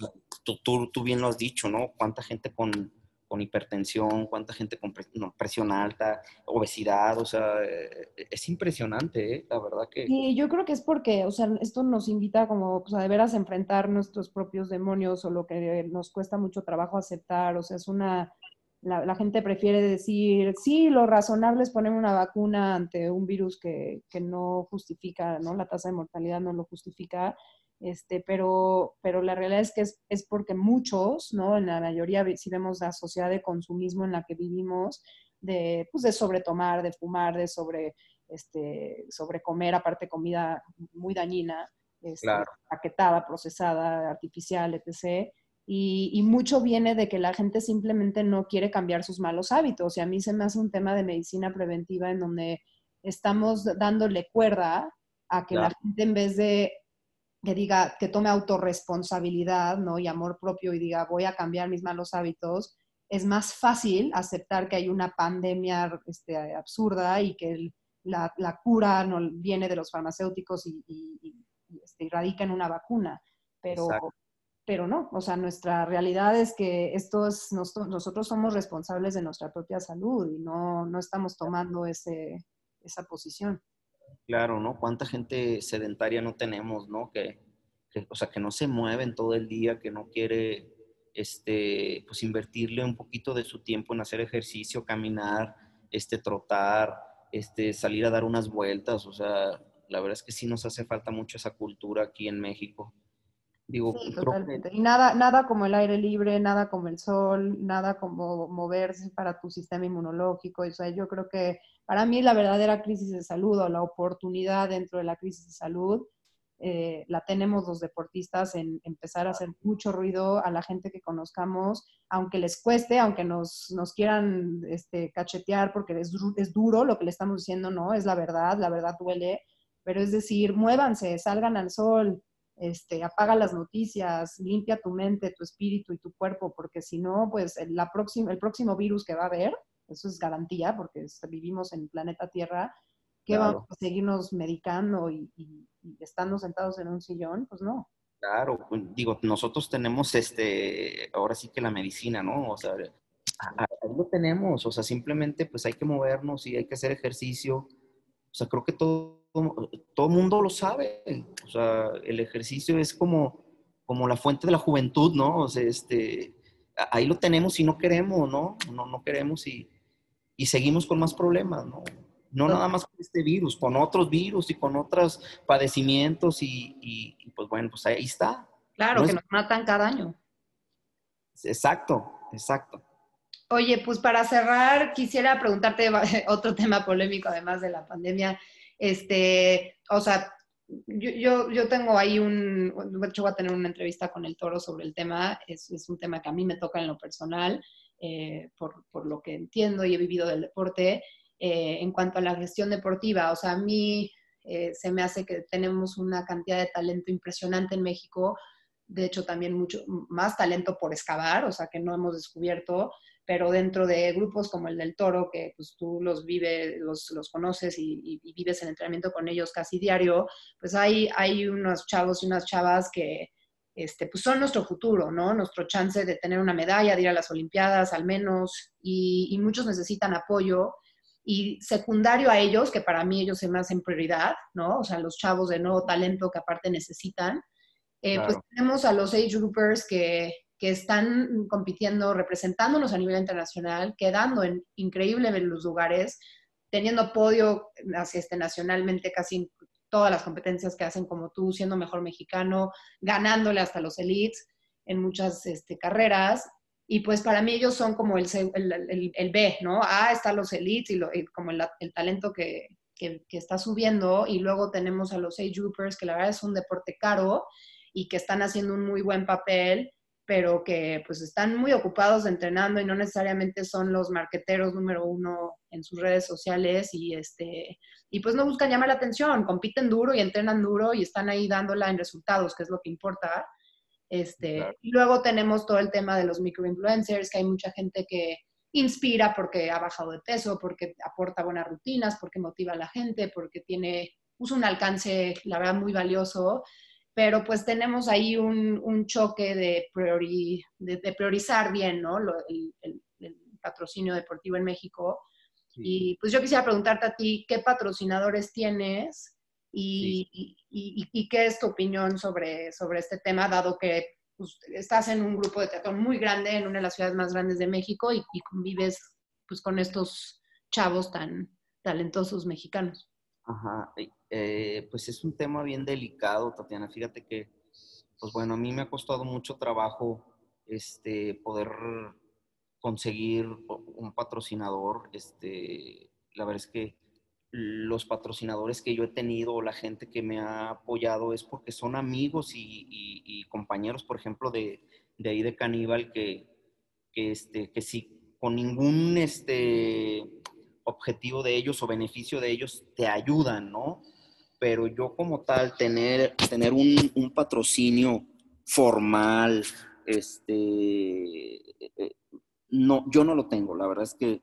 E: Tú, tú, tú, bien lo has dicho, ¿no? Cuánta gente con, con hipertensión, cuánta gente con presión alta, obesidad, o sea, eh, es impresionante, ¿eh? la verdad que...
D: Sí, yo creo que es porque, o sea, esto nos invita como, pues, a de veras enfrentar nuestros propios demonios o lo que nos cuesta mucho trabajo aceptar, o sea, es una... La, la gente prefiere decir, sí, lo razonable es poner una vacuna ante un virus que, que no justifica, ¿no? La tasa de mortalidad no lo justifica, este, pero, pero la realidad es que es, es, porque muchos, ¿no? En la mayoría, si vemos la sociedad de consumismo en la que vivimos, de, pues de sobretomar, de fumar, de sobre, este, sobre comer, aparte comida muy dañina, este, paquetada, procesada, artificial, etc. Y, y, mucho viene de que la gente simplemente no quiere cambiar sus malos hábitos. Y a mí se me hace un tema de medicina preventiva en donde estamos dándole cuerda a que la gente en vez de que diga, que tome autorresponsabilidad, ¿no? Y amor propio y diga, voy a cambiar mis malos hábitos, es más fácil aceptar que hay una pandemia este, absurda y que la, la, cura no, viene de los farmacéuticos y, y, este, radica en una vacuna. Pero, pero no, o sea, nuestra realidad es que esto es, nosotros somos responsables de nuestra propia salud y no, no estamos tomando ese, esa posición.
E: Claro, ¿no? ¿Cuánta gente sedentaria no tenemos, ¿no? Que, o sea, que no se mueven todo el día, que no quiere, este, pues invertirle un poquito de su tiempo en hacer ejercicio, caminar, este, trotar, este, salir a dar unas vueltas, o sea, la verdad es que sí nos hace falta mucho esa cultura aquí en México.
D: Digo, totalmente. Y nada, nada como el aire libre, nada como el sol, nada como moverse para tu sistema inmunológico. O sea, yo creo que para mí la verdadera crisis de salud o la oportunidad dentro de la crisis de salud eh, la tenemos los deportistas en empezar a hacer mucho ruido a la gente que conozcamos, aunque les cueste, aunque nos, nos quieran este, cachetear porque es, es duro lo que le estamos diciendo, no, es la verdad, la verdad duele, pero es decir, muévanse, salgan al sol, este, apaga las noticias, limpia tu mente, tu espíritu y tu cuerpo, porque si no, pues la próxima, el próximo virus que va a haber, eso es garantía, porque vivimos en el planeta Tierra, que vamos a seguirnos medicando y, estando sentados en un sillón, pues no.
E: Claro, pues, digo, nosotros tenemos este, ahora sí que la medicina, ¿no? O sea, ahí lo tenemos, o sea, simplemente pues hay que movernos y hay que hacer ejercicio. O sea, creo que todo todo mundo lo sabe. O sea, el ejercicio es como, como la fuente de la juventud, ¿no? O sea, este, ahí lo tenemos y no queremos, ¿no? No, no queremos y, y seguimos con más problemas, ¿no? No nada más con este virus, con otros virus y con otros padecimientos y, y, pues bueno, pues ahí está.
D: Claro, que nos matan cada año.
E: Exacto, exacto.
D: Oye, pues para cerrar, quisiera preguntarte otro tema polémico, además de la pandemia. Este, o sea, yo, yo, tengo ahí un, de hecho voy a tener una entrevista con el toro sobre el tema, es, es un tema que a mí me toca en lo personal, eh, por, por, lo que entiendo y he vivido del deporte, eh, en cuanto a la gestión deportiva, o sea, a mí eh, se me hace que tenemos una cantidad de talento impresionante en México, de hecho también mucho más talento por excavar, o sea, que no hemos descubierto, pero dentro de grupos como el del Toro, que pues tú los vives, los, los conoces y, vives en entrenamiento con ellos casi diario, pues hay, hay unos chavos y unas chavas que este, pues son nuestro futuro, ¿no? Nuestro chance de tener una medalla, de ir a las Olimpiadas al menos, y, muchos necesitan apoyo. Y secundario a ellos, que para mí ellos se me hacen prioridad, ¿no? O sea, los chavos de nuevo talento que aparte necesitan, eh, pues tenemos a los age groupers que, que están compitiendo, representándonos a nivel internacional, quedando en increíbles los lugares, teniendo podio este, nacionalmente casi todas las competencias que hacen como tú, siendo mejor mexicano, ganándole hasta los elites en muchas este, carreras. Y pues para mí ellos son como el, el, el, B, ¿no? Ah, están los elites y, lo, como el, talento que, que, que, está subiendo. Y luego tenemos a los age groupers, que la verdad es un deporte caro y que están haciendo un muy buen papel pero que pues están muy ocupados entrenando y no necesariamente son los marqueteros número uno en sus redes sociales y este y pues no buscan llamar la atención, compiten duro y entrenan duro y están ahí dándola en resultados, que es lo que importa. Este, Y luego tenemos todo el tema de los microinfluencers, que hay mucha gente que inspira porque ha bajado de peso, porque aporta buenas rutinas, porque motiva a la gente, porque tiene, un alcance, la verdad, muy valioso pero pues tenemos ahí un, choque de, de, priorizar bien, ¿no? el, patrocinio deportivo en México. Y pues yo quisiera preguntarte a ti, ¿qué patrocinadores tienes y, qué es tu opinión sobre, sobre este tema, dado que pues, estás en un grupo de teatro muy grande, en una de las ciudades más grandes de México y, convives pues, con estos chavos tan talentosos mexicanos?
E: Ajá, eh, pues es un tema bien delicado, Tatiana. Fíjate que, pues bueno, a mí me ha costado mucho trabajo este, poder conseguir un patrocinador. Este, la verdad es que los patrocinadores que yo he tenido, la gente que me ha apoyado es porque son amigos y, compañeros, por ejemplo, de, de, ahí de Caníbal, que, que, este, que si con ningún este, objetivo de ellos o beneficio de ellos te ayudan, ¿no? Pero yo como tal, tener, tener un, un patrocinio formal, este, eh, no, yo no lo tengo, la verdad es que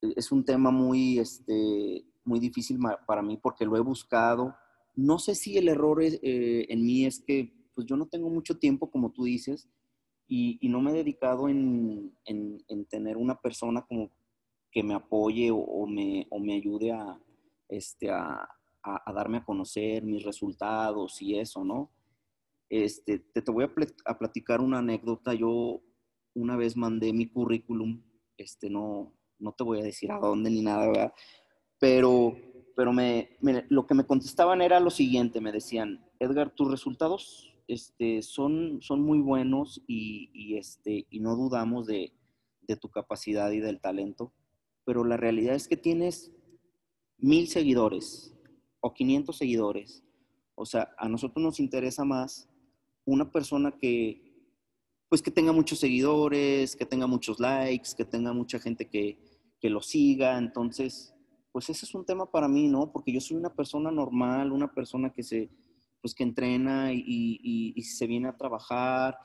E: es un tema muy, este, muy difícil para mí porque lo he buscado. No sé si el error eh, en mí es que pues yo no tengo mucho tiempo, como tú dices, y, no me he dedicado en, tener una persona como que me apoye o, me, me, ayude a, este, a, darme a conocer mis resultados y eso, ¿no? Este, te, te voy a, a, platicar una anécdota. Yo una vez mandé mi currículum, este, no, no te voy a decir a dónde ni nada, pero, pero me, lo que me contestaban era lo siguiente, me decían, Edgar, tus resultados este, son, son muy buenos y, este, y no dudamos de, de, tu capacidad y del talento, pero la realidad es que tienes mil seguidores o 500 seguidores. O sea, a nosotros nos interesa más una persona que, pues que tenga muchos seguidores, que tenga muchos likes, que tenga mucha gente que, que lo siga. Entonces, pues ese es un tema para mí, ¿no? Porque yo soy una persona normal, una persona que se, pues que entrena y, se viene a trabajar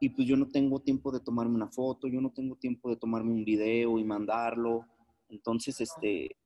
E: y pues yo no tengo tiempo de tomarme una foto, yo no tengo tiempo de tomarme un video y mandarlo. Entonces, este,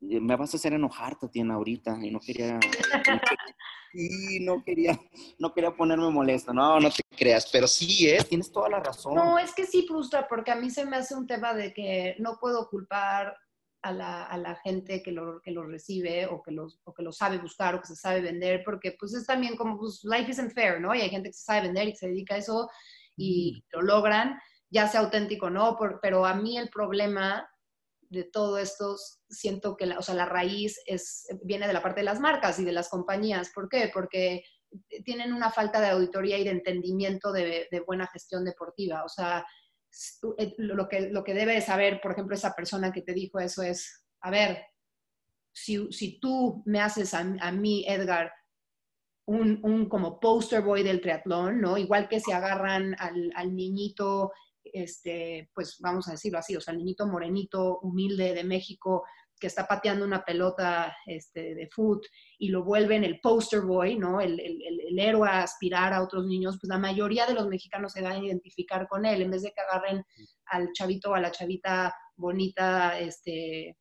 E: me vas a hacer enojar, Tatiana, ahorita, y no quería, y no quería, no quería ponerme molesto, no, no te creas, pero sí, ¿eh? tienes toda la razón.
D: No, es que sí frustra, porque a mí se me hace un tema de que no puedo culpar a la, a la, gente que lo, que lo recibe o que, los, o que lo sabe buscar o que se sabe vender, porque pues es también como, pues life isn't fair, ¿no? Y hay gente que se sabe vender y que se dedica a eso y lo logran, ya sea auténtico o no, pero a mí el problema de todo esto siento que la, o sea, la raíz es, viene de la parte de las marcas y de las compañías. ¿Por qué? Porque tienen una falta de auditoría y de entendimiento de, de buena gestión deportiva. O sea, eh, lo que, lo que debe saber, por ejemplo, esa persona que te dijo eso es, a ver, si, si tú me haces a, mí, Edgar, un, un, como poster boy del triatlón, ¿no? Igual que se agarran al, al, niñito, este, pues vamos a decirlo así, o sea, el niñito morenito, humilde de México, que está pateando una pelota este, de foot y lo vuelven el poster boy, ¿no? El, el, el, héroe a aspirar a otros niños, pues la mayoría de los mexicanos se van a identificar con él, en vez de que agarren al chavito o a la chavita bonita, este,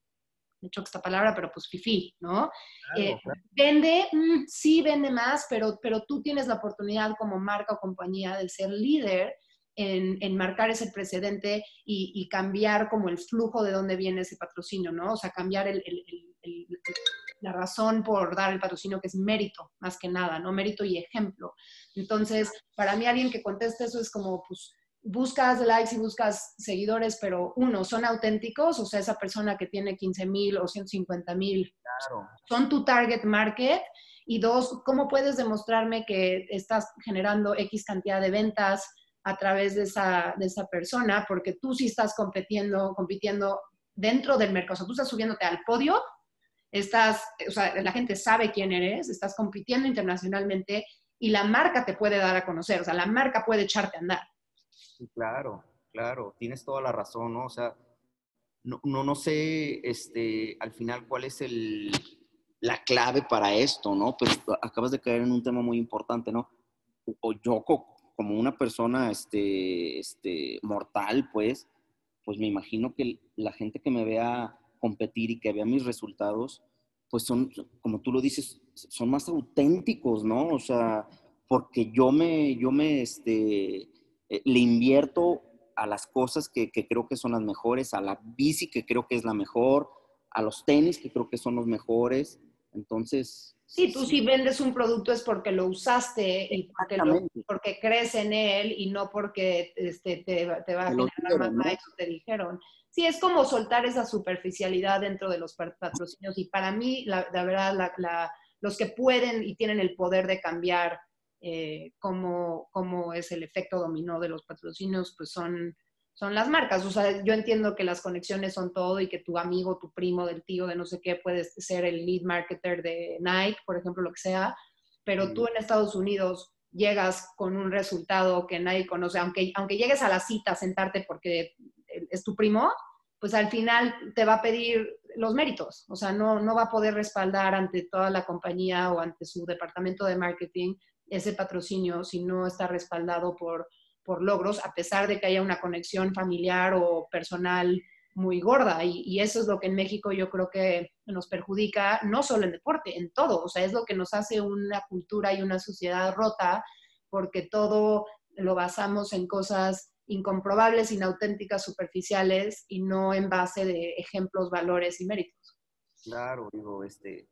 D: me que esta palabra, pero pues fifi, ¿no? Eh, vende, mm, sí vende más, pero, pero tú tienes la oportunidad como marca o compañía de ser líder en, marcar ese precedente y, cambiar como el flujo de dónde viene ese patrocinio, ¿no? O sea, cambiar la razón por dar el patrocinio, que es mérito, más que nada, ¿no? Mérito y ejemplo. Entonces, para mí alguien que conteste eso es como, pues, buscas likes y buscas seguidores, pero uno, son auténticos, o sea, esa persona que tiene 15 mil o 150 mil, son tu target market. Y dos, ¿cómo puedes demostrarme que estás generando X cantidad de ventas? A través de esa, de esa persona, porque tú sí estás compitiendo, compitiendo dentro del mercado, o sea, tú estás subiéndote al podio, estás, o sea, la gente sabe quién eres, estás compitiendo internacionalmente y la marca te puede dar a conocer, o sea, la marca puede echarte a andar.
E: claro, claro, tienes toda la razón, ¿no? O sea, no, no, no sé, este, al final cuál es el, la clave para esto, ¿no? Pero acabas de caer en un tema muy importante, ¿no? O yo como una persona este, este, mortal, pues, pues me imagino que la gente que me vea competir y que vea mis resultados, pues son, como tú lo dices, son más auténticos, ¿no? O sea, porque yo me, yo me, este, eh, le invierto a las cosas que, que, creo que son las mejores, a la bici que creo que es la mejor, a los tenis que creo que son los mejores. Entonces...
D: Sí, tú si vendes un producto es porque lo usaste y porque, lo, porque crees en él y no porque este, te, te, va a generar más ¿no? te dijeron. Sí, es como soltar esa superficialidad dentro de los patrocinios y para mí, la, la verdad, la, la, los que pueden y tienen el poder de cambiar eh, cómo, cómo, es el efecto dominó de los patrocinios, pues son, son las marcas. O sea, yo entiendo que las conexiones son todo y que tu amigo, tu primo, del tío, de no sé qué, puede ser el lead marketer de Nike, por ejemplo, lo que sea, pero tú en Estados Unidos llegas con un resultado que nadie conoce, aunque, aunque llegues a la cita a sentarte porque es tu primo, pues al final te va a pedir los méritos, o sea, no, no va a poder respaldar ante toda la compañía o ante su departamento de marketing ese patrocinio si no está respaldado por, por logros, a pesar de que haya una conexión familiar o personal muy gorda. Y, eso es lo que en México yo creo que nos perjudica, no solo en deporte, en todo. O sea, es lo que nos hace una cultura y una sociedad rota, porque todo lo basamos en cosas incomprobables, inauténticas, superficiales y no en base de ejemplos, valores y méritos.
E: Claro, digo, este,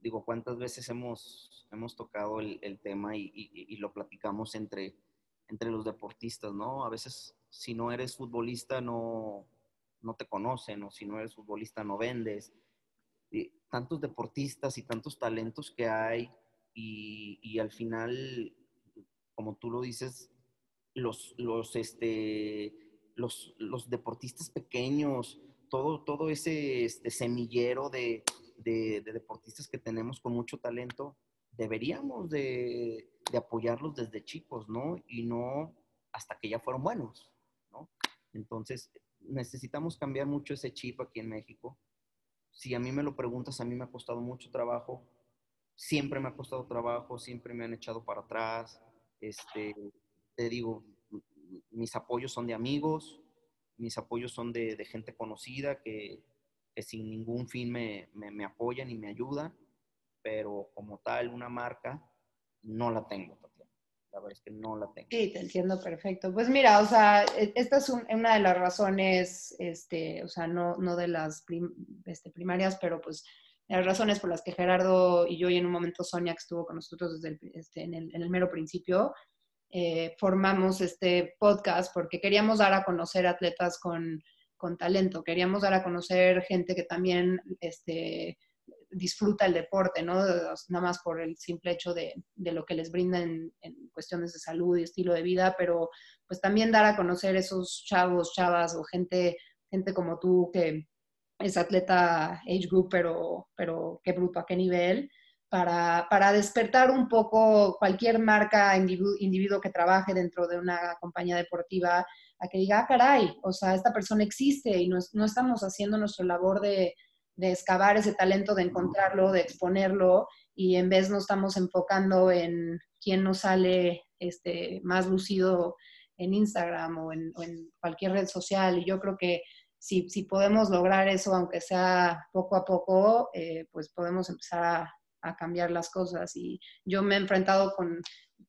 E: digo, cuántas veces hemos, hemos tocado el, tema y, lo platicamos entre, entre los deportistas, ¿no? A veces, si no eres futbolista, no, no te conocen, o si no eres futbolista, no vendes. Y tantos deportistas y tantos talentos que hay, y, al final, como tú lo dices, los, los, este, los, los deportistas pequeños, todo, todo ese este, semillero de, de, deportistas que tenemos con mucho talento, deberíamos de, de, apoyarlos desde chicos, ¿no? Y no hasta que ya fueron buenos, ¿no? Entonces, necesitamos cambiar mucho ese chip aquí en México. Si a mí me lo preguntas, a mí me ha costado mucho trabajo. Siempre me ha costado trabajo, siempre me han echado para atrás. Este, te digo, mis apoyos son de amigos, mis apoyos son de, gente conocida que, que, sin ningún fin me, me, me, apoyan y me ayudan, pero como tal, una marca, no la tengo, Tatiana. La verdad es que no la tengo.
D: Sí, te entiendo perfecto. Pues mira, o sea, e, esta es un, una de las razones, este, o sea, no, no de las este, primarias, pero pues las razones por las que Gerardo y yo y en un momento Sonia que estuvo con nosotros desde el, este, en, el, en el mero principio, eh, formamos este podcast porque queríamos dar a conocer atletas con, con, talento, queríamos dar a conocer gente que también este, disfruta el deporte, ¿no? Nada más por el simple hecho de, de lo que les brinda en, cuestiones de salud y estilo de vida, pero pues también dar a conocer esos chavos, chavas o gente, gente como tú que es atleta age group, pero, pero qué bruto, a qué nivel para, para, despertar un poco cualquier marca, individuo, individuo, que trabaje dentro de una compañía deportiva, a que diga, ah, caray, o sea, esta persona existe y no, no estamos haciendo nuestra labor de, de, excavar ese talento, de encontrarlo, de exponerlo, y en vez no estamos enfocando en quién nos sale este, más lucido en Instagram o en, cualquier red social. Y yo creo que si, si, podemos lograr eso, aunque sea poco a poco, eh, pues podemos empezar a, a cambiar las cosas. Y yo me he enfrentado con,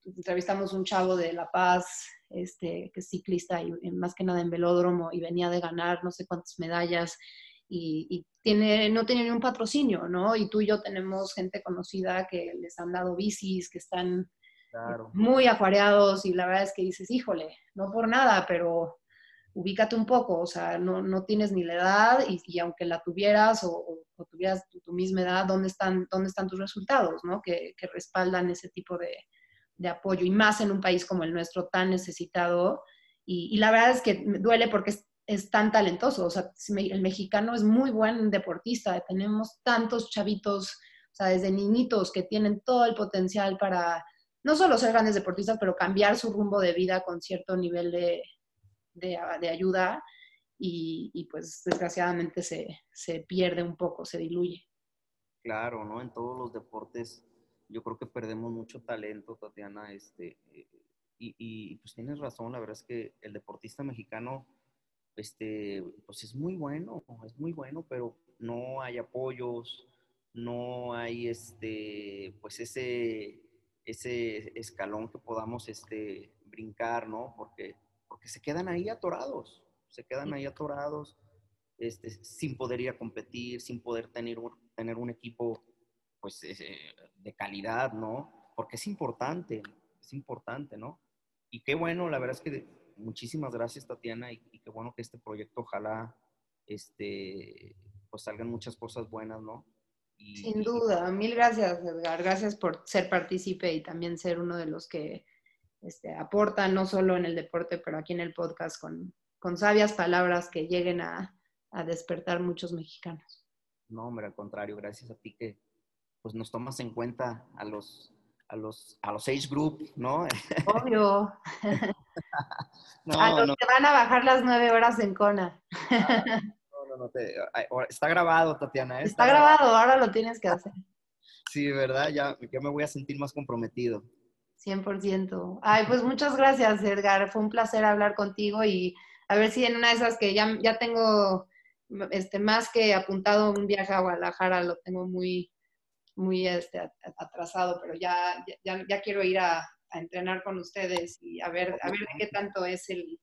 D: entrevistamos un chavo de La Paz, este, que es ciclista y más que nada en velódromo y venía de ganar no sé cuántas medallas y, y, tiene, no tiene ni un patrocinio, ¿no? Y tú y yo tenemos gente conocida que les han dado bicis, que están claro. muy acuareados y la verdad es que dices, híjole, no por nada, pero ubícate un poco, o sea, no, no tienes ni la edad y, y aunque la tuvieras o, o tuvieras tu, tu, misma edad, ¿dónde están, dónde están tus resultados, ¿no? Que, que respaldan ese tipo de, de, apoyo y más en un país como el nuestro tan necesitado. Y, y la verdad es que duele porque es, es, tan talentoso, o sea, el mexicano es muy buen deportista, tenemos tantos chavitos, o sea, desde niñitos que tienen todo el potencial para no solo ser grandes deportistas, pero cambiar su rumbo de vida con cierto nivel de, de, ayuda y, pues desgraciadamente se, se pierde un poco, se diluye.
E: Claro, ¿no? En todos los deportes yo creo que perdemos mucho talento, Tatiana, este, y, y, pues tienes razón, la verdad es que el deportista mexicano, este, pues es muy bueno, es muy bueno, pero no hay apoyos, no hay este, pues ese, ese escalón que podamos este, brincar, ¿no? Porque, porque se quedan ahí atorados, se quedan ahí atorados, este, sin poder ir a competir, sin poder tener un, tener un equipo, pues, de calidad, ¿no? Porque es importante, es importante, ¿no? Y qué bueno, la verdad es que muchísimas gracias, Tatiana, y, y qué bueno que este proyecto ojalá, este, pues salgan muchas cosas buenas, ¿no?
D: Sin duda, mil gracias Edgar, gracias por ser partícipe y también ser uno de los que este, aportan no solo en el deporte, pero aquí en el podcast con, con sabias palabras que lleguen a, a, despertar muchos mexicanos.
E: No, hombre, al contrario, gracias a ti que pues nos tomas en cuenta a los, a los, a los age group, ¿no?
D: Obvio. no, a los que van a bajar las nueve horas en Kona.
E: está grabado, Tatiana.
D: ¿eh? Está, grabado, ahora lo tienes que hacer.
E: Sí, ¿verdad? Ya, ya me voy a sentir más comprometido.
D: 100%. Ay, pues muchas gracias, Edgar. Fue un placer hablar contigo y a ver si en una de esas que ya, ya tengo este, más que apuntado un viaje a Guadalajara, lo tengo muy, muy este, atrasado, pero ya, ya, ya quiero ir a, a, entrenar con ustedes y a ver, a ver qué tanto es el,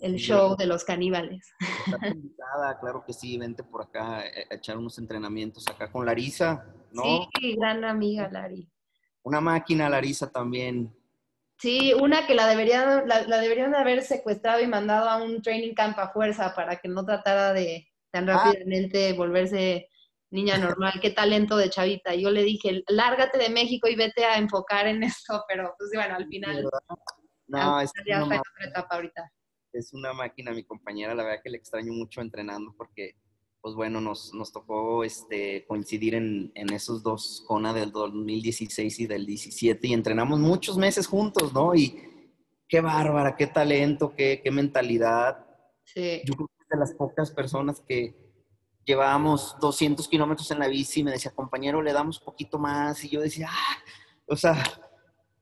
D: el show de los caníbales.
E: Está invitada, claro que sí, vente por acá a echar unos entrenamientos acá con Larisa, ¿no?
D: Sí, gran amiga Lari.
E: Una máquina Larisa también.
D: Sí, una que la deberían, la, deberían de haber secuestrado y mandado a un training camp a fuerza para que no tratara de tan ah. rápidamente volverse niña normal. Qué talento de chavita. Yo le dije, lárgate de México y vete a enfocar en esto, pero pues bueno, al final,
E: no, es
D: ya está en otra etapa ahorita
E: es una máquina, mi compañera, la verdad que le extraño mucho entrenando porque, pues bueno, nos, nos tocó este, coincidir en, en, esos dos CONA del 2016 y del 17 y entrenamos muchos meses juntos, ¿no? Y qué bárbara, qué talento, qué, qué mentalidad.
D: Sí.
E: Yo creo que es de las pocas personas que llevábamos 200 kilómetros en la bici y me decía, compañero, le damos poquito más y yo decía, ah, o sea,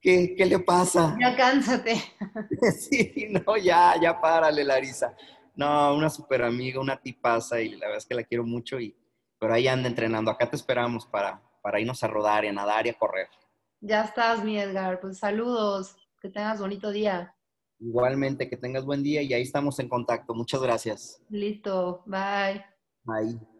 E: ¿Qué, ¿Qué, le pasa?
D: Ya cánsate.
E: Sí, no, ya, ya párale, Larisa. No, una super amiga, una tipaza y la verdad es que la quiero mucho y pero ahí anda entrenando. Acá te esperamos para, para irnos a rodar y a nadar y a correr.
D: Ya estás, mi Edgar. Pues saludos. Que tengas bonito día.
E: Igualmente, que tengas buen día y ahí estamos en contacto. Muchas gracias.
D: Listo. Bye.
E: Bye.